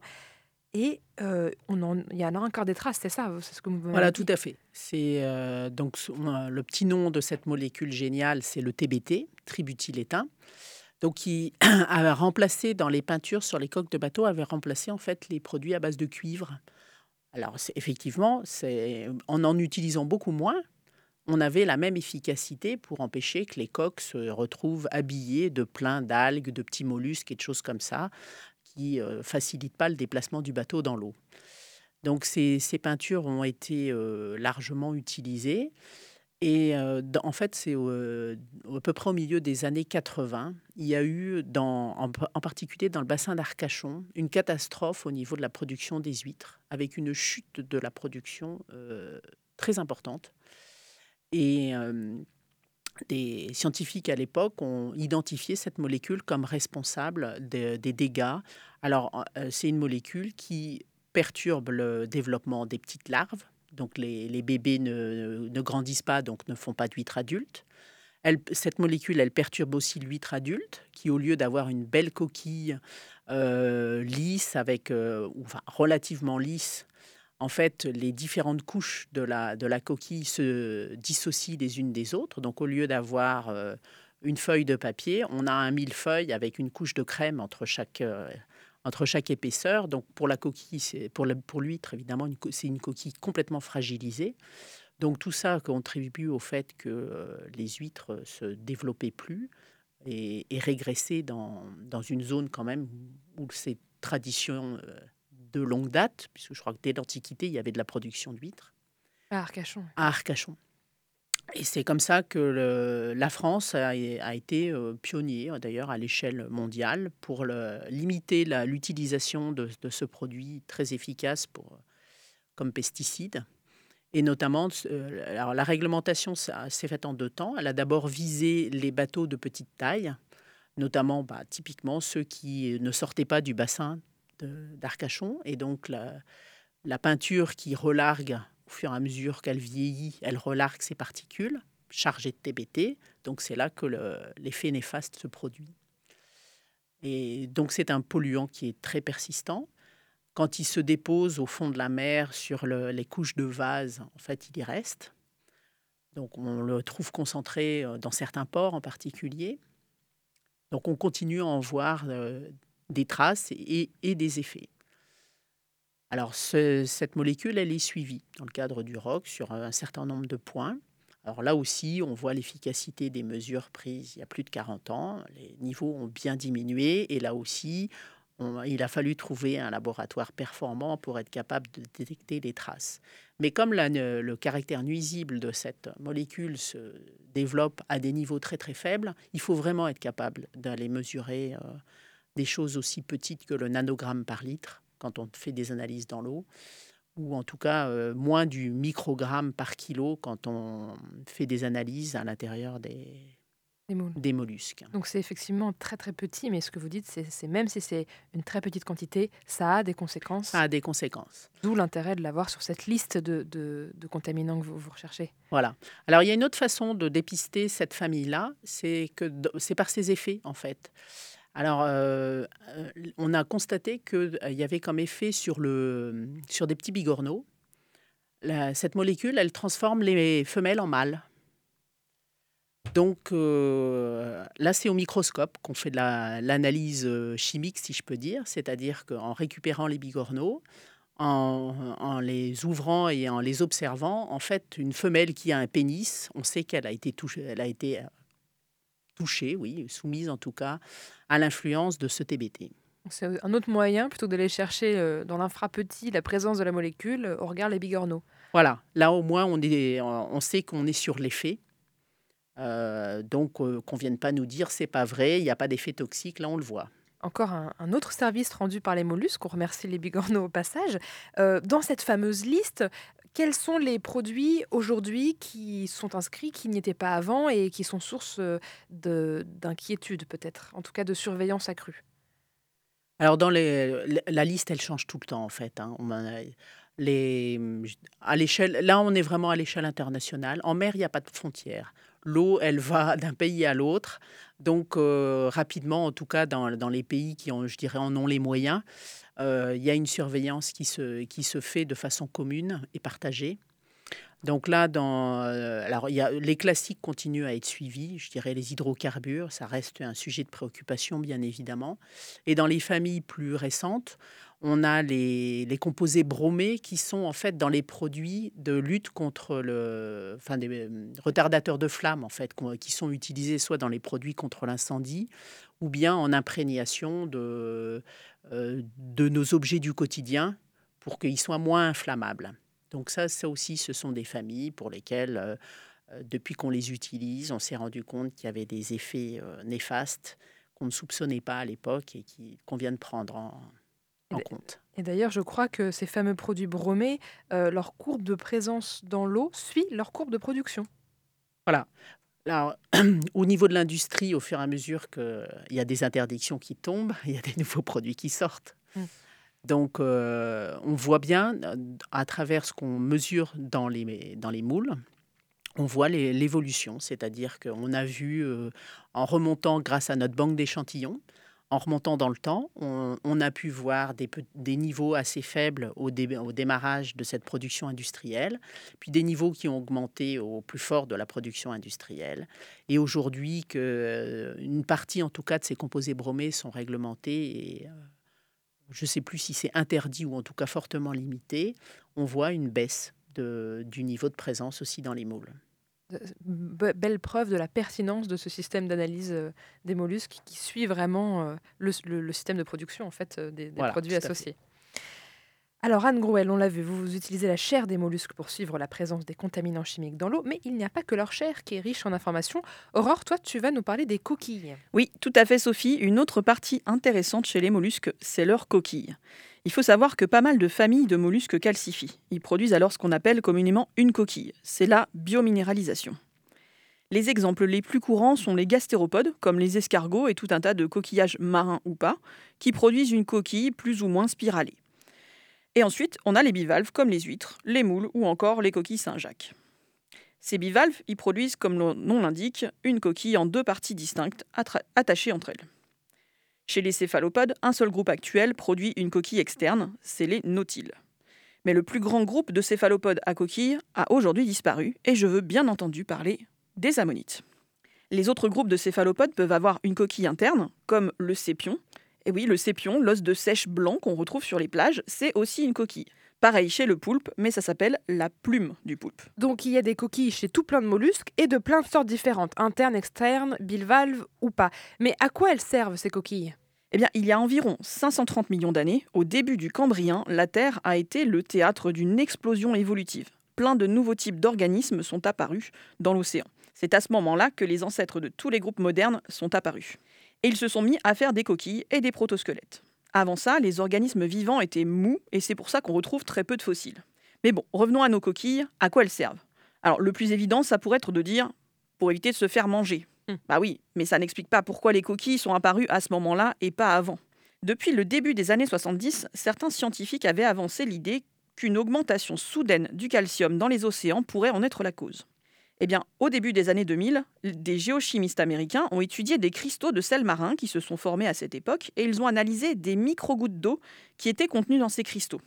Et euh, on il y en a encore des traces, c'est ça c'est ce que vous
Voilà, tout à fait. C'est euh, donc le petit nom de cette molécule géniale, c'est le TBT, tributylétain. Donc, qui [CLEARS THROAT] a remplacé dans les peintures sur les coques de bateaux, avait remplacé en fait les produits à base de cuivre. Alors, effectivement, c'est en en utilisant beaucoup moins, on avait la même efficacité pour empêcher que les coques se retrouvent habillées de plein d'algues, de petits mollusques et de choses comme ça, euh, facilite pas le déplacement du bateau dans l'eau. Donc ces, peintures ont été euh, largement utilisées. Et euh, en fait, c'est à peu près au milieu des années 80, il y a eu, en, particulier dans le bassin d'Arcachon, une catastrophe au niveau de la production des huîtres, avec une chute de la production très importante. Et des scientifiques à l'époque ont identifié cette molécule comme responsable des dégâts. Alors, euh, c'est une molécule qui perturbe le développement des petites larves. Donc, les, bébés ne, grandissent pas, donc ne font pas d'huîtres adultes. cette molécule, elle perturbe aussi l'huître adulte, qui au lieu d'avoir une belle coquille euh, lisse, avec, euh, enfin, relativement lisse, en fait, les différentes couches de la, coquille se dissocient les unes des autres. Donc, au lieu d'avoir euh, une feuille de papier, on a un millefeuille avec une couche de crème entre chaque, euh, épaisseur. Donc pour la coquille, pour, l'huître, évidemment, c'est une coquille complètement fragilisée. Donc tout ça contribue au fait que euh, les huîtres se développaient plus et, régressaient dans, une zone quand même où c'est tradition euh, de longue date, puisque je crois que dès l'Antiquité, il y avait de la production d'huîtres.
À Arcachon.
À Arcachon. Et c'est comme ça que la France a, été euh, pionnier, d'ailleurs, à l'échelle mondiale, pour limiter l'utilisation de, ce produit très efficace pour, comme pesticide. Et notamment, euh, alors la réglementation s'est faite en deux temps. Elle a d'abord visé les bateaux de petite taille, notamment bah, typiquement ceux qui ne sortaient pas du bassin d'Arcachon. Et donc la, peinture qui relargue au fur et à mesure qu'elle vieillit, elle relargue ses particules chargées de TBT. Donc c'est là que l'effet néfaste se produit. Et donc c'est un polluant qui est très persistant. Quand il se dépose au fond de la mer sur les couches de vase, en fait, il y reste. Donc on le trouve concentré euh, dans certains ports en particulier. Donc on continue à en voir euh, des traces et, des effets. Alors cette molécule, elle est suivie dans le cadre du ROC sur un certain nombre de points. Alors là aussi, on voit l'efficacité des mesures prises il y a plus de 40 ans. Les niveaux ont bien diminué et là aussi, il a fallu trouver un laboratoire performant pour être capable de détecter les traces. Mais comme le caractère nuisible de cette molécule se développe à des niveaux très très faibles, il faut vraiment être capable d'aller mesurer euh, des choses aussi petites que le nanogramme par litre quand on fait des analyses dans l'eau, ou en tout cas euh, moins du microgramme par kilo quand on fait des analyses à l'intérieur des, des, mollusques.
Donc c'est effectivement très très petit, mais ce que vous dites, c'est même si c'est une très petite quantité, ça a des conséquences.
Ça a des conséquences.
D'où l'intérêt de l'avoir sur cette liste de, de, contaminants que vous, vous, recherchez.
Voilà. Alors il y a une autre façon de dépister cette famille-là, c'est que c'est par ses effets en fait. Alors, euh, euh, on a constaté qu'il y avait comme effet sur, le, sur des petits bigorneaux, cette molécule, elle transforme les femelles en mâles. Donc euh, là, c'est au microscope qu'on fait de l'analyse euh, chimique, si je peux dire, c'est-à-dire qu'en récupérant les bigorneaux, en, les ouvrant et en les observant, en fait, une femelle qui a un pénis, on sait qu'elle a été touchée, elle a été euh, touchée, oui, soumise en tout cas, à l'influence de ce TBT.
C'est un autre moyen, plutôt d'aller chercher dans l'infrapetit la présence de la molécule, on regarde les bigorneaux.
Voilà, là au moins on, est, on sait qu'on est sur l'effet. Euh, donc, euh, qu'on vienne pas nous dire c'est pas vrai, il n'y a pas d'effet toxique, là on le voit.
Encore un, autre service rendu par les mollusques, on remercie les bigorneaux au passage. Euh, dans cette fameuse liste, quels sont les produits aujourd'hui qui sont inscrits, qui n'y étaient pas avant et qui sont source d'inquiétude peut-être, en tout cas de surveillance accrue?
Alors dans la liste, elle change tout le temps en fait. Hein. On à l'échelle, là, on est vraiment à l'échelle internationale. En mer, il n'y a pas de frontières l'eau, elle va [LAUGHS] d'un pays à l'autre. Donc, euh, rapidement, en tout cas, dans, les pays qui, ont, je dirais, en ont les moyens, euh, il y a une surveillance qui se, qui se fait de façon commune et partagée. Donc là, dans, euh, alors y a, les classiques continuent à être suivis. Je dirais les hydrocarbures, ça reste un sujet de préoccupation, bien évidemment. Et dans les familles plus récentes, on a les, composés bromés qui sont en fait dans les produits de lutte contre le, enfin des euh, retardateurs de flamme en fait, qui sont utilisés soit dans les produits contre l'incendie ou bien en imprégnation de, euh, de nos objets du quotidien pour qu'ils soient moins inflammables. Donc ça, ça aussi, ce sont des familles pour lesquelles, euh, depuis qu'on les utilise, on s'est rendu compte qu'il y avait des effets néfastes qu'on ne soupçonnait pas à l'époque et qu'on vient de prendre en,
et d'ailleurs, je crois que ces fameux produits bromés, euh, leur courbe de présence dans l'eau suit leur courbe de production.
Voilà. Alors, [CLEARS THROAT] au niveau de l'industrie, au fur et à mesure qu'il y a des interdictions qui tombent, [LAUGHS] il y a des nouveaux produits qui sortent. Mm. Donc, euh, on voit bien, euh, à travers ce qu'on mesure dans les, dans les moules, on voit l'évolution. C'est-à-dire qu'on a vu, en remontant grâce à notre banque d'échantillons, en remontant dans le temps, on, a pu voir des, niveaux assez faibles au, démarrage de cette production industrielle, puis des niveaux qui ont augmenté au plus fort de la production industrielle. Et aujourd'hui, euh, une partie, en tout cas, de ces composés bromés sont réglementés et, je ne sais plus si c'est interdit ou en tout cas fortement limité, on voit une baisse du niveau de présence aussi dans les moules.
Belle preuve de la pertinence de ce système d'analyse euh, des mollusques qui suit vraiment euh, le, système de production en fait, euh, des, produits associés. Alors Anne Grouel, on l'a vu, vous utilisez la chair des mollusques pour suivre la présence des contaminants chimiques dans l'eau, mais il n'y a pas que leur chair qui est riche en informations. Aurore, toi, tu vas nous parler des coquilles.
Oui, tout à fait Sophie. Une autre partie intéressante chez les mollusques, c'est leurs coquilles. Il faut savoir que pas mal de familles de mollusques calcifient. Ils produisent alors ce qu'on appelle communément une coquille. C'est la biominéralisation. Les exemples les plus courants sont les gastéropodes, comme les escargots et tout un tas de coquillages marins ou pas, qui produisent une coquille plus ou moins spiralée. Et ensuite, on a les bivalves comme les huîtres, les moules ou encore les coquilles Saint-Jacques. Ces bivalves y produisent, comme le nom l'indique, une coquille en deux parties distinctes attachées entre elles. Chez les céphalopodes, un seul groupe actuel produit une coquille externe, c'est les nautiles. Mais le plus grand groupe de céphalopodes à coquille a aujourd'hui disparu, et je veux bien entendu parler des ammonites. Les autres groupes de céphalopodes peuvent avoir une coquille interne, comme le sépion, et oui, le sépion, l'os de sèche blanc qu'on retrouve sur les plages, c'est aussi une coquille. Pareil chez le poulpe, mais ça s'appelle la plume du poulpe.
Donc il y a des coquilles chez tout plein de mollusques et de plein de sortes différentes, internes, externes, bivalves ou pas. Mais à quoi elles servent ces coquilles?
Eh bien, il y a environ 530 millions d'années, au début du Cambrien, la Terre a été le théâtre d'une explosion évolutive. Plein de nouveaux types d'organismes sont apparus dans l'océan. C'est à ce moment-là que les ancêtres de tous les groupes modernes sont apparus et ils se sont mis à faire des coquilles et des protosquelettes. Avant ça, les organismes vivants étaient mous et c'est pour ça qu'on retrouve très peu de fossiles. Mais bon, revenons à nos coquilles, à quoi elles servent? Alors le plus évident, ça pourrait être de dire pour éviter de se faire manger. Hmm. Bah oui, mais ça n'explique pas pourquoi les coquilles sont apparues à ce moment-là et pas avant. Depuis le début des années 70, certains scientifiques avaient avancé l'idée qu'une augmentation soudaine du calcium dans les océans pourrait en être la cause. Eh bien, au début des années 2000, des géochimistes américains ont étudié des cristaux de sel marin qui se sont formés à cette époque et ils ont analysé des micro-gouttes d'eau qui étaient contenues dans ces cristaux.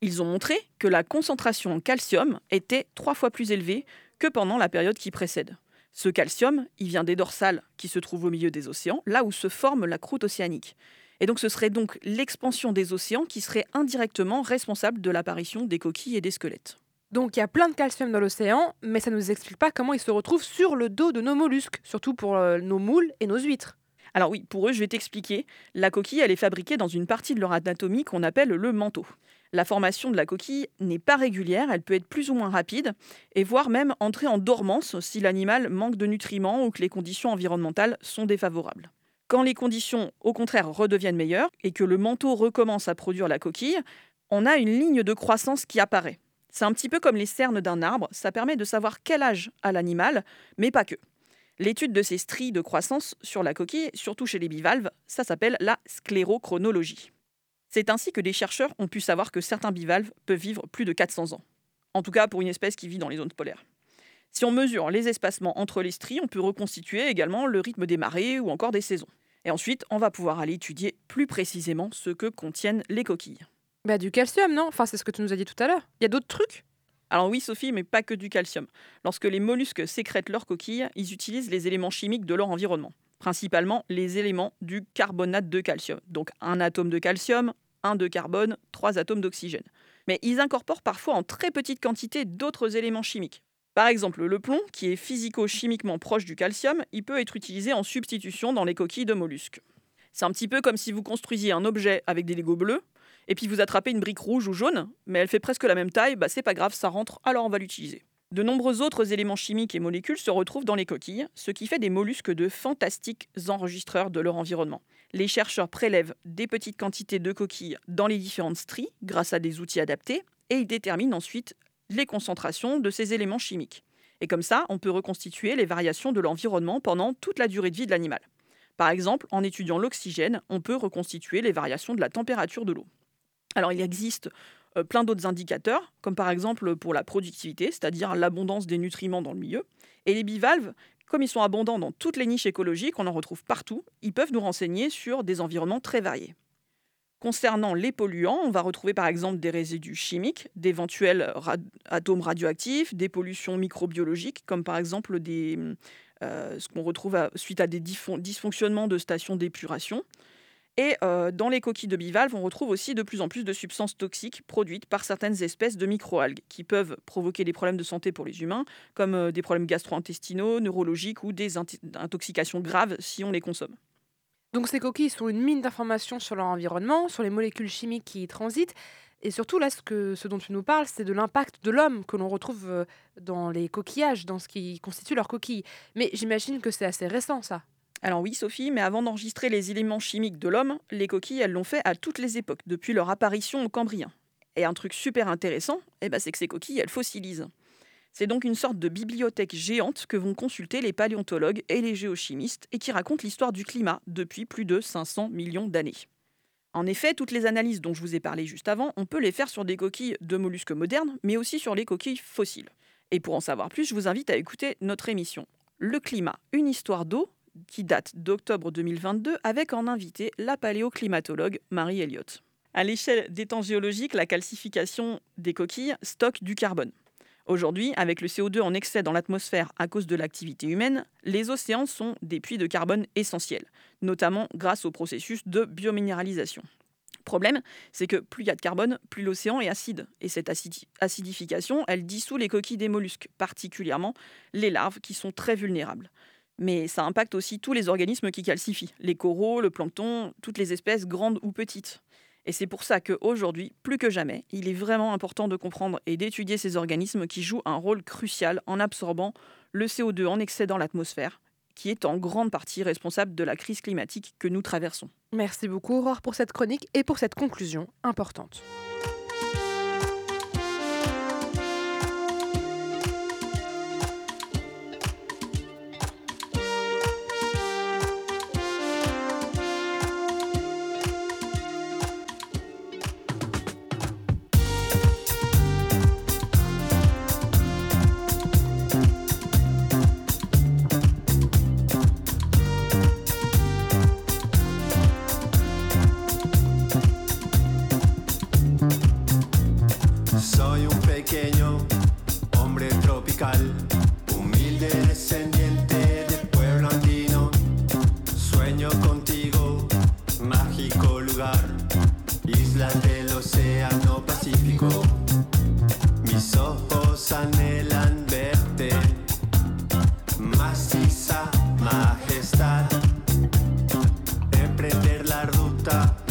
Ils ont montré que la concentration en calcium était trois fois plus élevée que pendant la période qui précède. Ce calcium, il vient des dorsales qui se trouvent au milieu des océans, là où se forme la croûte océanique. Et donc ce serait donc l'expansion des océans qui serait indirectement responsable de l'apparition des coquilles et des squelettes.
Donc il y a plein de calcium dans l'océan, mais ça ne nous explique pas comment il se retrouve sur le dos de nos mollusques, surtout pour euh, nos moules et nos huîtres.
Alors oui, pour eux, je vais t'expliquer. La coquille, elle est fabriquée dans une partie de leur anatomie qu'on appelle le manteau. La formation de la coquille n'est pas régulière, elle peut être plus ou moins rapide, et voire même entrer en dormance si l'animal manque de nutriments ou que les conditions environnementales sont défavorables. Quand les conditions, au contraire, redeviennent meilleures et que le manteau recommence à produire la coquille, on a une ligne de croissance qui apparaît. C'est un petit peu comme les cernes d'un arbre, ça permet de savoir quel âge a l'animal, mais pas que. L'étude de ces stries de croissance sur la coquille, surtout chez les bivalves, ça s'appelle la sclérochronologie. C'est ainsi que des chercheurs ont pu savoir que certains bivalves peuvent vivre plus de 400 ans. En tout cas pour une espèce qui vit dans les zones polaires. Si on mesure les espacements entre les stries, on peut reconstituer également le rythme des marées ou encore des saisons. Et ensuite, on va pouvoir aller étudier plus précisément ce que contiennent les coquilles.
Bah, du calcium, non? Enfin, c'est ce que tu nous as dit tout à l'heure. Il y a d'autres trucs?
Alors oui, Sophie, mais pas que du calcium. Lorsque les mollusques sécrètent leurs coquilles, ils utilisent les éléments chimiques de leur environnement, principalement les éléments du carbonate de calcium. Donc un atome de calcium, un de carbone, trois atomes d'oxygène. Mais ils incorporent parfois en très petite quantité d'autres éléments chimiques. Par exemple, le plomb, qui est physico-chimiquement proche du calcium, il peut être utilisé en substitution dans les coquilles de mollusques. C'est un petit peu comme si vous construisiez un objet avec des Legos bleus, et puis vous attrapez une brique rouge ou jaune, mais elle fait presque la même taille, bah c'est pas grave, ça rentre, alors on va l'utiliser. De nombreux autres éléments chimiques et molécules se retrouvent dans les coquilles, ce qui fait des mollusques de fantastiques enregistreurs de leur environnement. Les chercheurs prélèvent des petites quantités de coquilles dans les différentes stries grâce à des outils adaptés et ils déterminent ensuite les concentrations de ces éléments chimiques. Et comme ça, on peut reconstituer les variations de l'environnement pendant toute la durée de vie de l'animal. Par exemple, en étudiant l'oxygène, on peut reconstituer les variations de la température de l'eau. Alors il existe euh, plein d'autres indicateurs, comme par exemple pour la productivité, c'est-à-dire l'abondance des nutriments dans le milieu. Et les bivalves, comme ils sont abondants dans toutes les niches écologiques, on en retrouve partout, ils peuvent nous renseigner sur des environnements très variés. Concernant les polluants, on va retrouver par exemple des résidus chimiques, d'éventuels atomes radioactifs, des pollutions microbiologiques, comme par exemple euh, ce qu'on retrouve suite à des dysfonctionnements de stations d'épuration, Et euh, dans les coquilles de bivalves, on retrouve aussi de plus en plus de substances toxiques produites par certaines espèces de microalgues qui peuvent provoquer des problèmes de santé pour les humains, comme euh, des problèmes gastro-intestinaux, neurologiques ou des intoxications graves si on les consomme.
Donc ces coquilles sont une mine d'informations sur leur environnement, sur les molécules chimiques qui y transitent. Et surtout, là, ce, ce dont tu nous parles, c'est de l'impact de l'homme que l'on retrouve euh, dans les coquillages, dans ce qui constitue leurs coquilles. Mais j'imagine que c'est assez récent, ça.
Alors oui, Sophie, mais avant d'enregistrer les éléments chimiques de l'homme, les coquilles, elles l'ont fait à toutes les époques, depuis leur apparition au Cambrien. Et un truc super intéressant, eh ben, c'est que ces coquilles, elles fossilisent. C'est donc une sorte de bibliothèque géante que vont consulter les paléontologues et les géochimistes et qui raconte l'histoire du climat depuis plus de 500 millions d'années. En effet, toutes les analyses dont je vous ai parlé juste avant, on peut les faire sur des coquilles de mollusques modernes, mais aussi sur les coquilles fossiles. Et pour en savoir plus, je vous invite à écouter notre émission Le climat, une histoire d'eau qui date d'octobre 2022 avec en invité la paléoclimatologue Marie Elliott. À l'échelle des temps géologiques, la calcification des coquilles stocke du carbone. Aujourd'hui, avec le CO2 en excès dans l'atmosphère à cause de l'activité humaine, les océans sont des puits de carbone essentiels, notamment grâce au processus de biominéralisation. Problème, c'est que plus il y a de carbone, plus l'océan est acide. Et cette acidification, elle dissout les coquilles des mollusques, particulièrement les larves qui sont très vulnérables mais ça impacte aussi tous les organismes qui calcifient, les coraux, le plancton, toutes les espèces grandes ou petites. Et c'est pour ça qu'aujourd'hui, plus que jamais, il est vraiment important de comprendre et d'étudier ces organismes qui jouent un rôle crucial en absorbant le CO2 en excès dans l'atmosphère, qui est en grande partie responsable de la crise climatique que nous traversons.
Merci beaucoup Aurore pour cette chronique et pour cette conclusion importante.
Le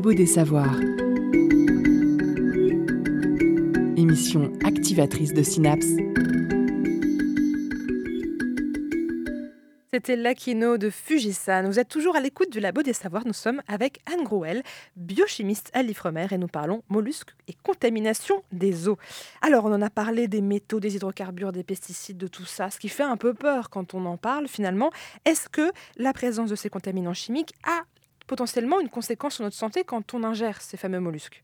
Labo des Savoirs. Émission activatrice de synapses.
C'était l'Aquino de Fujisan. Vous êtes toujours à l'écoute du Labo des Savoirs. Nous sommes avec Anne Grouel, biochimiste à l'Ifremer, et nous parlons mollusques et contamination des eaux. Alors, on en a parlé des métaux, des hydrocarbures, des pesticides, de tout ça, ce qui fait un peu peur quand on en parle finalement. Est-ce que la présence de ces contaminants chimiques a potentiellement une conséquence sur notre santé quand on ingère ces fameux mollusques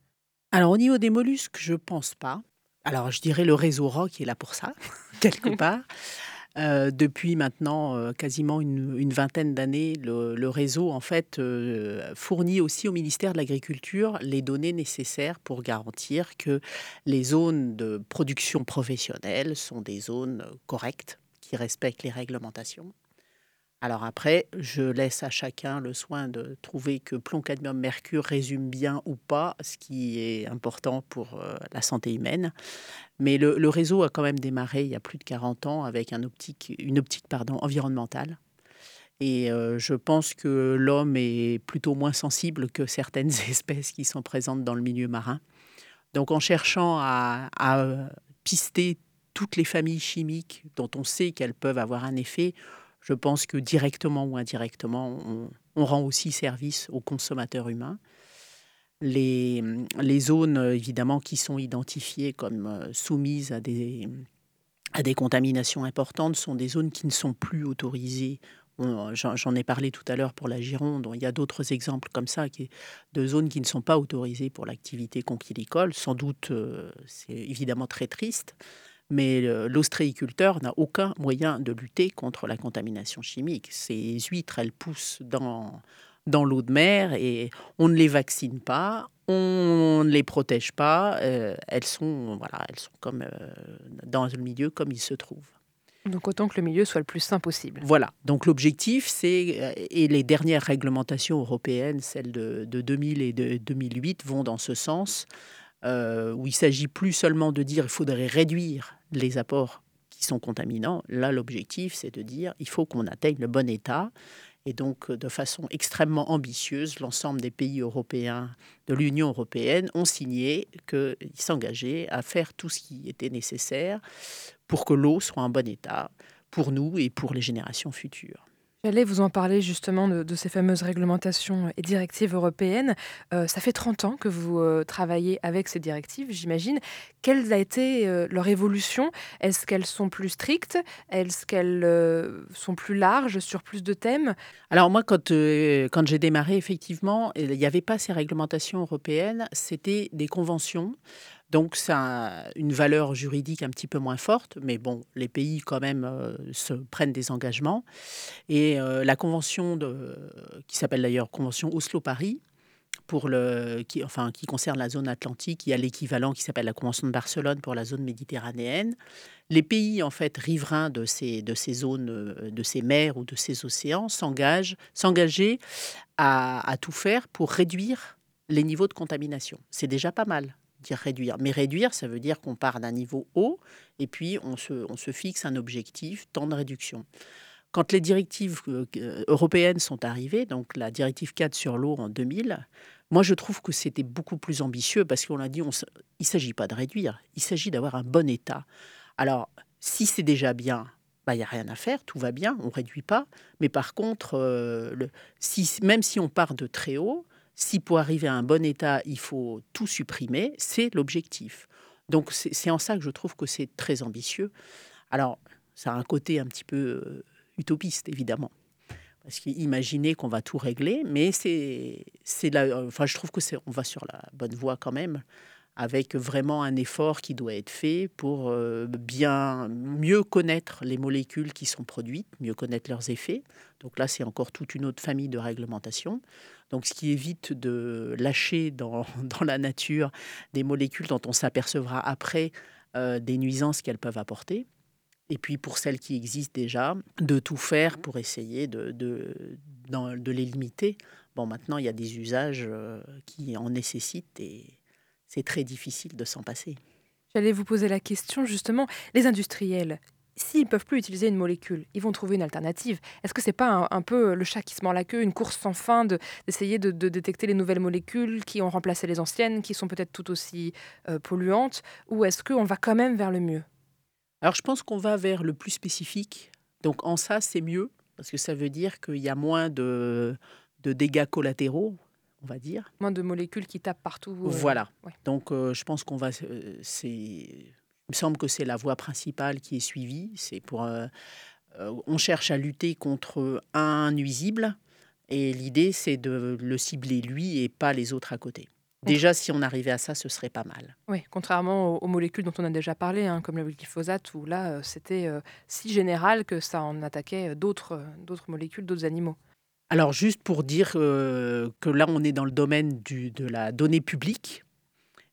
Alors au niveau des mollusques, je pense pas. Alors je dirais le réseau ROC est là pour ça, [LAUGHS] quelque [LAUGHS] part. Euh, depuis maintenant euh, quasiment une, vingtaine d'années, le, réseau en fait euh, fournit aussi au ministère de l'Agriculture les données nécessaires pour garantir que les zones de production professionnelle sont des zones correctes qui respectent les réglementations. Alors après, je laisse à chacun le soin de trouver que plomb, cadmium, mercure résume bien ou pas ce qui est important pour la santé humaine. Mais le, réseau a quand même démarré il y a plus de 40 ans avec une optique environnementale. Et euh, je pense que l'homme est plutôt moins sensible que certaines [LAUGHS] espèces qui sont présentes dans le milieu marin. Donc en cherchant à, pister toutes les familles chimiques dont on sait qu'elles peuvent avoir un effet, je pense que directement ou indirectement, on rend aussi service aux consommateurs humains. Les, zones, évidemment, qui sont identifiées comme euh, soumises à des, à des contaminations importantes sont des zones qui ne sont plus autorisées. J'en ai parlé tout à l'heure pour la Gironde. Il y a d'autres exemples comme ça de zones qui ne sont pas autorisées pour l'activité conquilicole. Sans doute, euh, c'est évidemment très triste, mais l'ostréiculteur n'a aucun moyen de lutter contre la contamination chimique. Ces huîtres, elles poussent dans, dans l'eau de mer et on ne les vaccine pas, on ne les protège pas. Euh, elles sont voilà, elles sont comme euh, dans le milieu comme il se trouve.
Donc autant que le milieu soit le plus sain possible.
Voilà. Donc l'objectif, c'est euh, et les dernières réglementations européennes, celles de, 2000 et de 2008, vont dans ce sens, où il s'agit plus seulement de dire il faudrait réduire les apports qui sont contaminants. Là, l'objectif, c'est de dire il faut qu'on atteigne le bon état et donc, euh, de façon extrêmement ambitieuse, l'ensemble des pays européens de l'Union européenne ont signé qu'ils s'engageaient à faire tout ce qui était nécessaire pour que l'eau soit en bon état pour nous et pour les générations futures.
J'allais vous en parler justement de, ces fameuses réglementations et directives européennes. Euh, ça fait 30 ans que vous euh, travaillez avec ces directives, j'imagine. Quelle a été euh, leur évolution? Est-ce qu'elles sont plus strictes? Est-ce qu'elles sont plus larges sur plus de thèmes?
Alors moi, quand, quand j'ai démarré, effectivement, il n'y avait pas ces réglementations européennes, c'était des conventions. Donc, ça a une valeur juridique un petit peu moins forte, mais bon, les pays quand même euh, se prennent des engagements. Et euh, la convention qui s'appelle d'ailleurs Convention Oslo-Paris, pour le, qui, enfin, qui concerne la zone atlantique, il y a l'équivalent qui s'appelle la Convention de Barcelone pour la zone méditerranéenne. Les pays en fait riverains de ces, de ces zones, euh, de ces mers ou de ces océans s'engagent, à tout faire pour réduire les niveaux de contamination. C'est déjà pas mal réduire. Mais réduire, ça veut dire qu'on part d'un niveau haut et puis on se, on se fixe un objectif, temps de réduction. Quand les directives euh, européennes sont arrivées, donc la directive 4 sur l'eau en 2000, moi je trouve que c'était beaucoup plus ambitieux parce qu'on a dit on, il ne s'agit pas de réduire, il s'agit d'avoir un bon état. Alors, si c'est déjà bien, bah, il n'y a rien à faire, tout va bien, on ne réduit pas. Mais par contre, euh, si, même si on part de très haut, si pour arriver à un bon état, il faut tout supprimer, c'est l'objectif. Donc c'est en ça que je trouve que c'est très ambitieux. Alors, ça a un côté un petit peu euh, utopiste, évidemment. Parce qu'imaginer qu'on va tout régler, mais c'est, enfin, je trouve que c'est, on va sur la bonne voie quand même avec vraiment un effort qui doit être fait pour euh, bien mieux connaître les molécules qui sont produites, mieux connaître leurs effets. Donc là, c'est encore toute une autre famille de réglementations. Donc ce qui évite de lâcher dans, [LAUGHS] dans la nature des molécules dont on s'apercevra après euh, des nuisances qu'elles peuvent apporter. Et puis pour celles qui existent déjà, de tout faire pour essayer de, de, de les limiter. Bon, maintenant, il y a des usages euh, qui en nécessitent et c'est très difficile de s'en passer.
J'allais vous poser la question justement, les industriels, s'ils ne peuvent plus utiliser une molécule, ils vont trouver une alternative. Est-ce que c'est pas un, peu le chat qui se mord la queue, une course sans fin d'essayer de, détecter les nouvelles molécules qui ont remplacé les anciennes, qui sont peut-être tout aussi euh, polluantes, ou est-ce qu'on va quand même vers le mieux?
Alors je pense qu'on va vers le plus spécifique. Donc en ça, c'est mieux, parce que ça veut dire qu'il y a moins de, de dégâts collatéraux on va dire.
Moins de molécules qui tapent partout. Euh,
voilà. Donc, euh, je pense qu'on va. Euh, c'est, il me semble que c'est la voie principale qui est suivie. C'est pour. on cherche à lutter contre un nuisible, et l'idée, c'est de le cibler lui et pas les autres à côté. Déjà, si on arrivait à ça, ce serait pas mal.
Oui, contrairement aux, molécules dont on a déjà parlé, hein, comme le glyphosate, où là, c'était euh, si général que ça en attaquait d'autres molécules, d'autres animaux.
Alors, juste pour dire que là, on est dans le domaine de la donnée publique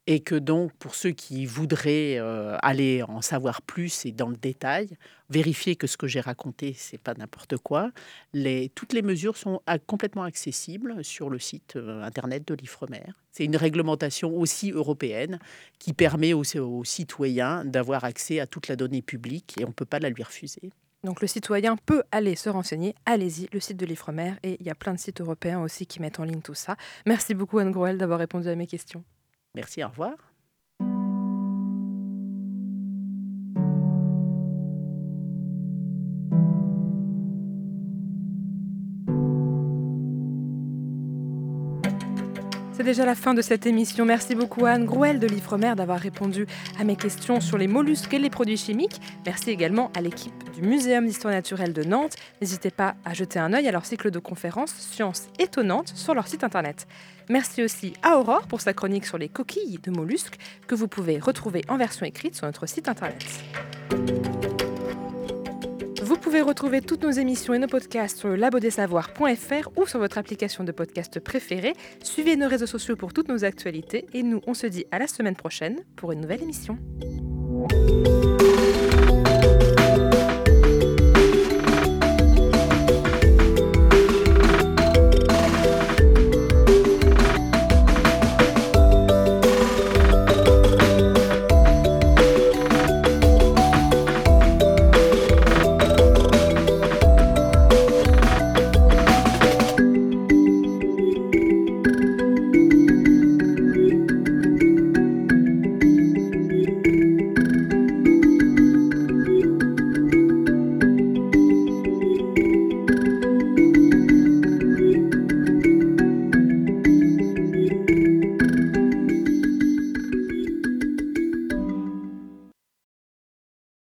et que donc pour ceux qui voudraient euh, aller en savoir plus et dans le détail, vérifier que ce que j'ai raconté, c'est pas n'importe quoi. Toutes les mesures sont complètement accessibles sur le site euh, internet de l'Ifremer. C'est une réglementation aussi européenne qui permet aux, aux citoyens d'avoir accès à toute la donnée publique et on ne peut pas la lui refuser.
Donc le citoyen peut aller se renseigner. Allez-y, le site de l'Ifremer. Et il y a plein de sites européens aussi qui mettent en ligne tout ça. Merci beaucoup Anne Groel d'avoir répondu à mes questions.
Merci, au revoir.
Déjà la fin de cette émission. Merci beaucoup à Anne Grouel de l'Ifremer d'avoir répondu à mes questions sur les mollusques et les produits chimiques. Merci également à l'équipe du Muséum d'histoire naturelle de Nantes. N'hésitez pas à jeter un œil à leur cycle de conférences Sciences étonnantes sur leur site internet. Merci aussi à Aurore pour sa chronique sur les coquilles de mollusques que vous pouvez retrouver en version écrite sur notre site internet. Vous pouvez retrouver toutes nos émissions et nos podcasts sur le labodesavoirs.fr ou sur votre application de podcast préférée. Suivez nos réseaux sociaux pour toutes nos actualités et nous, on se dit à la semaine prochaine pour une nouvelle émission.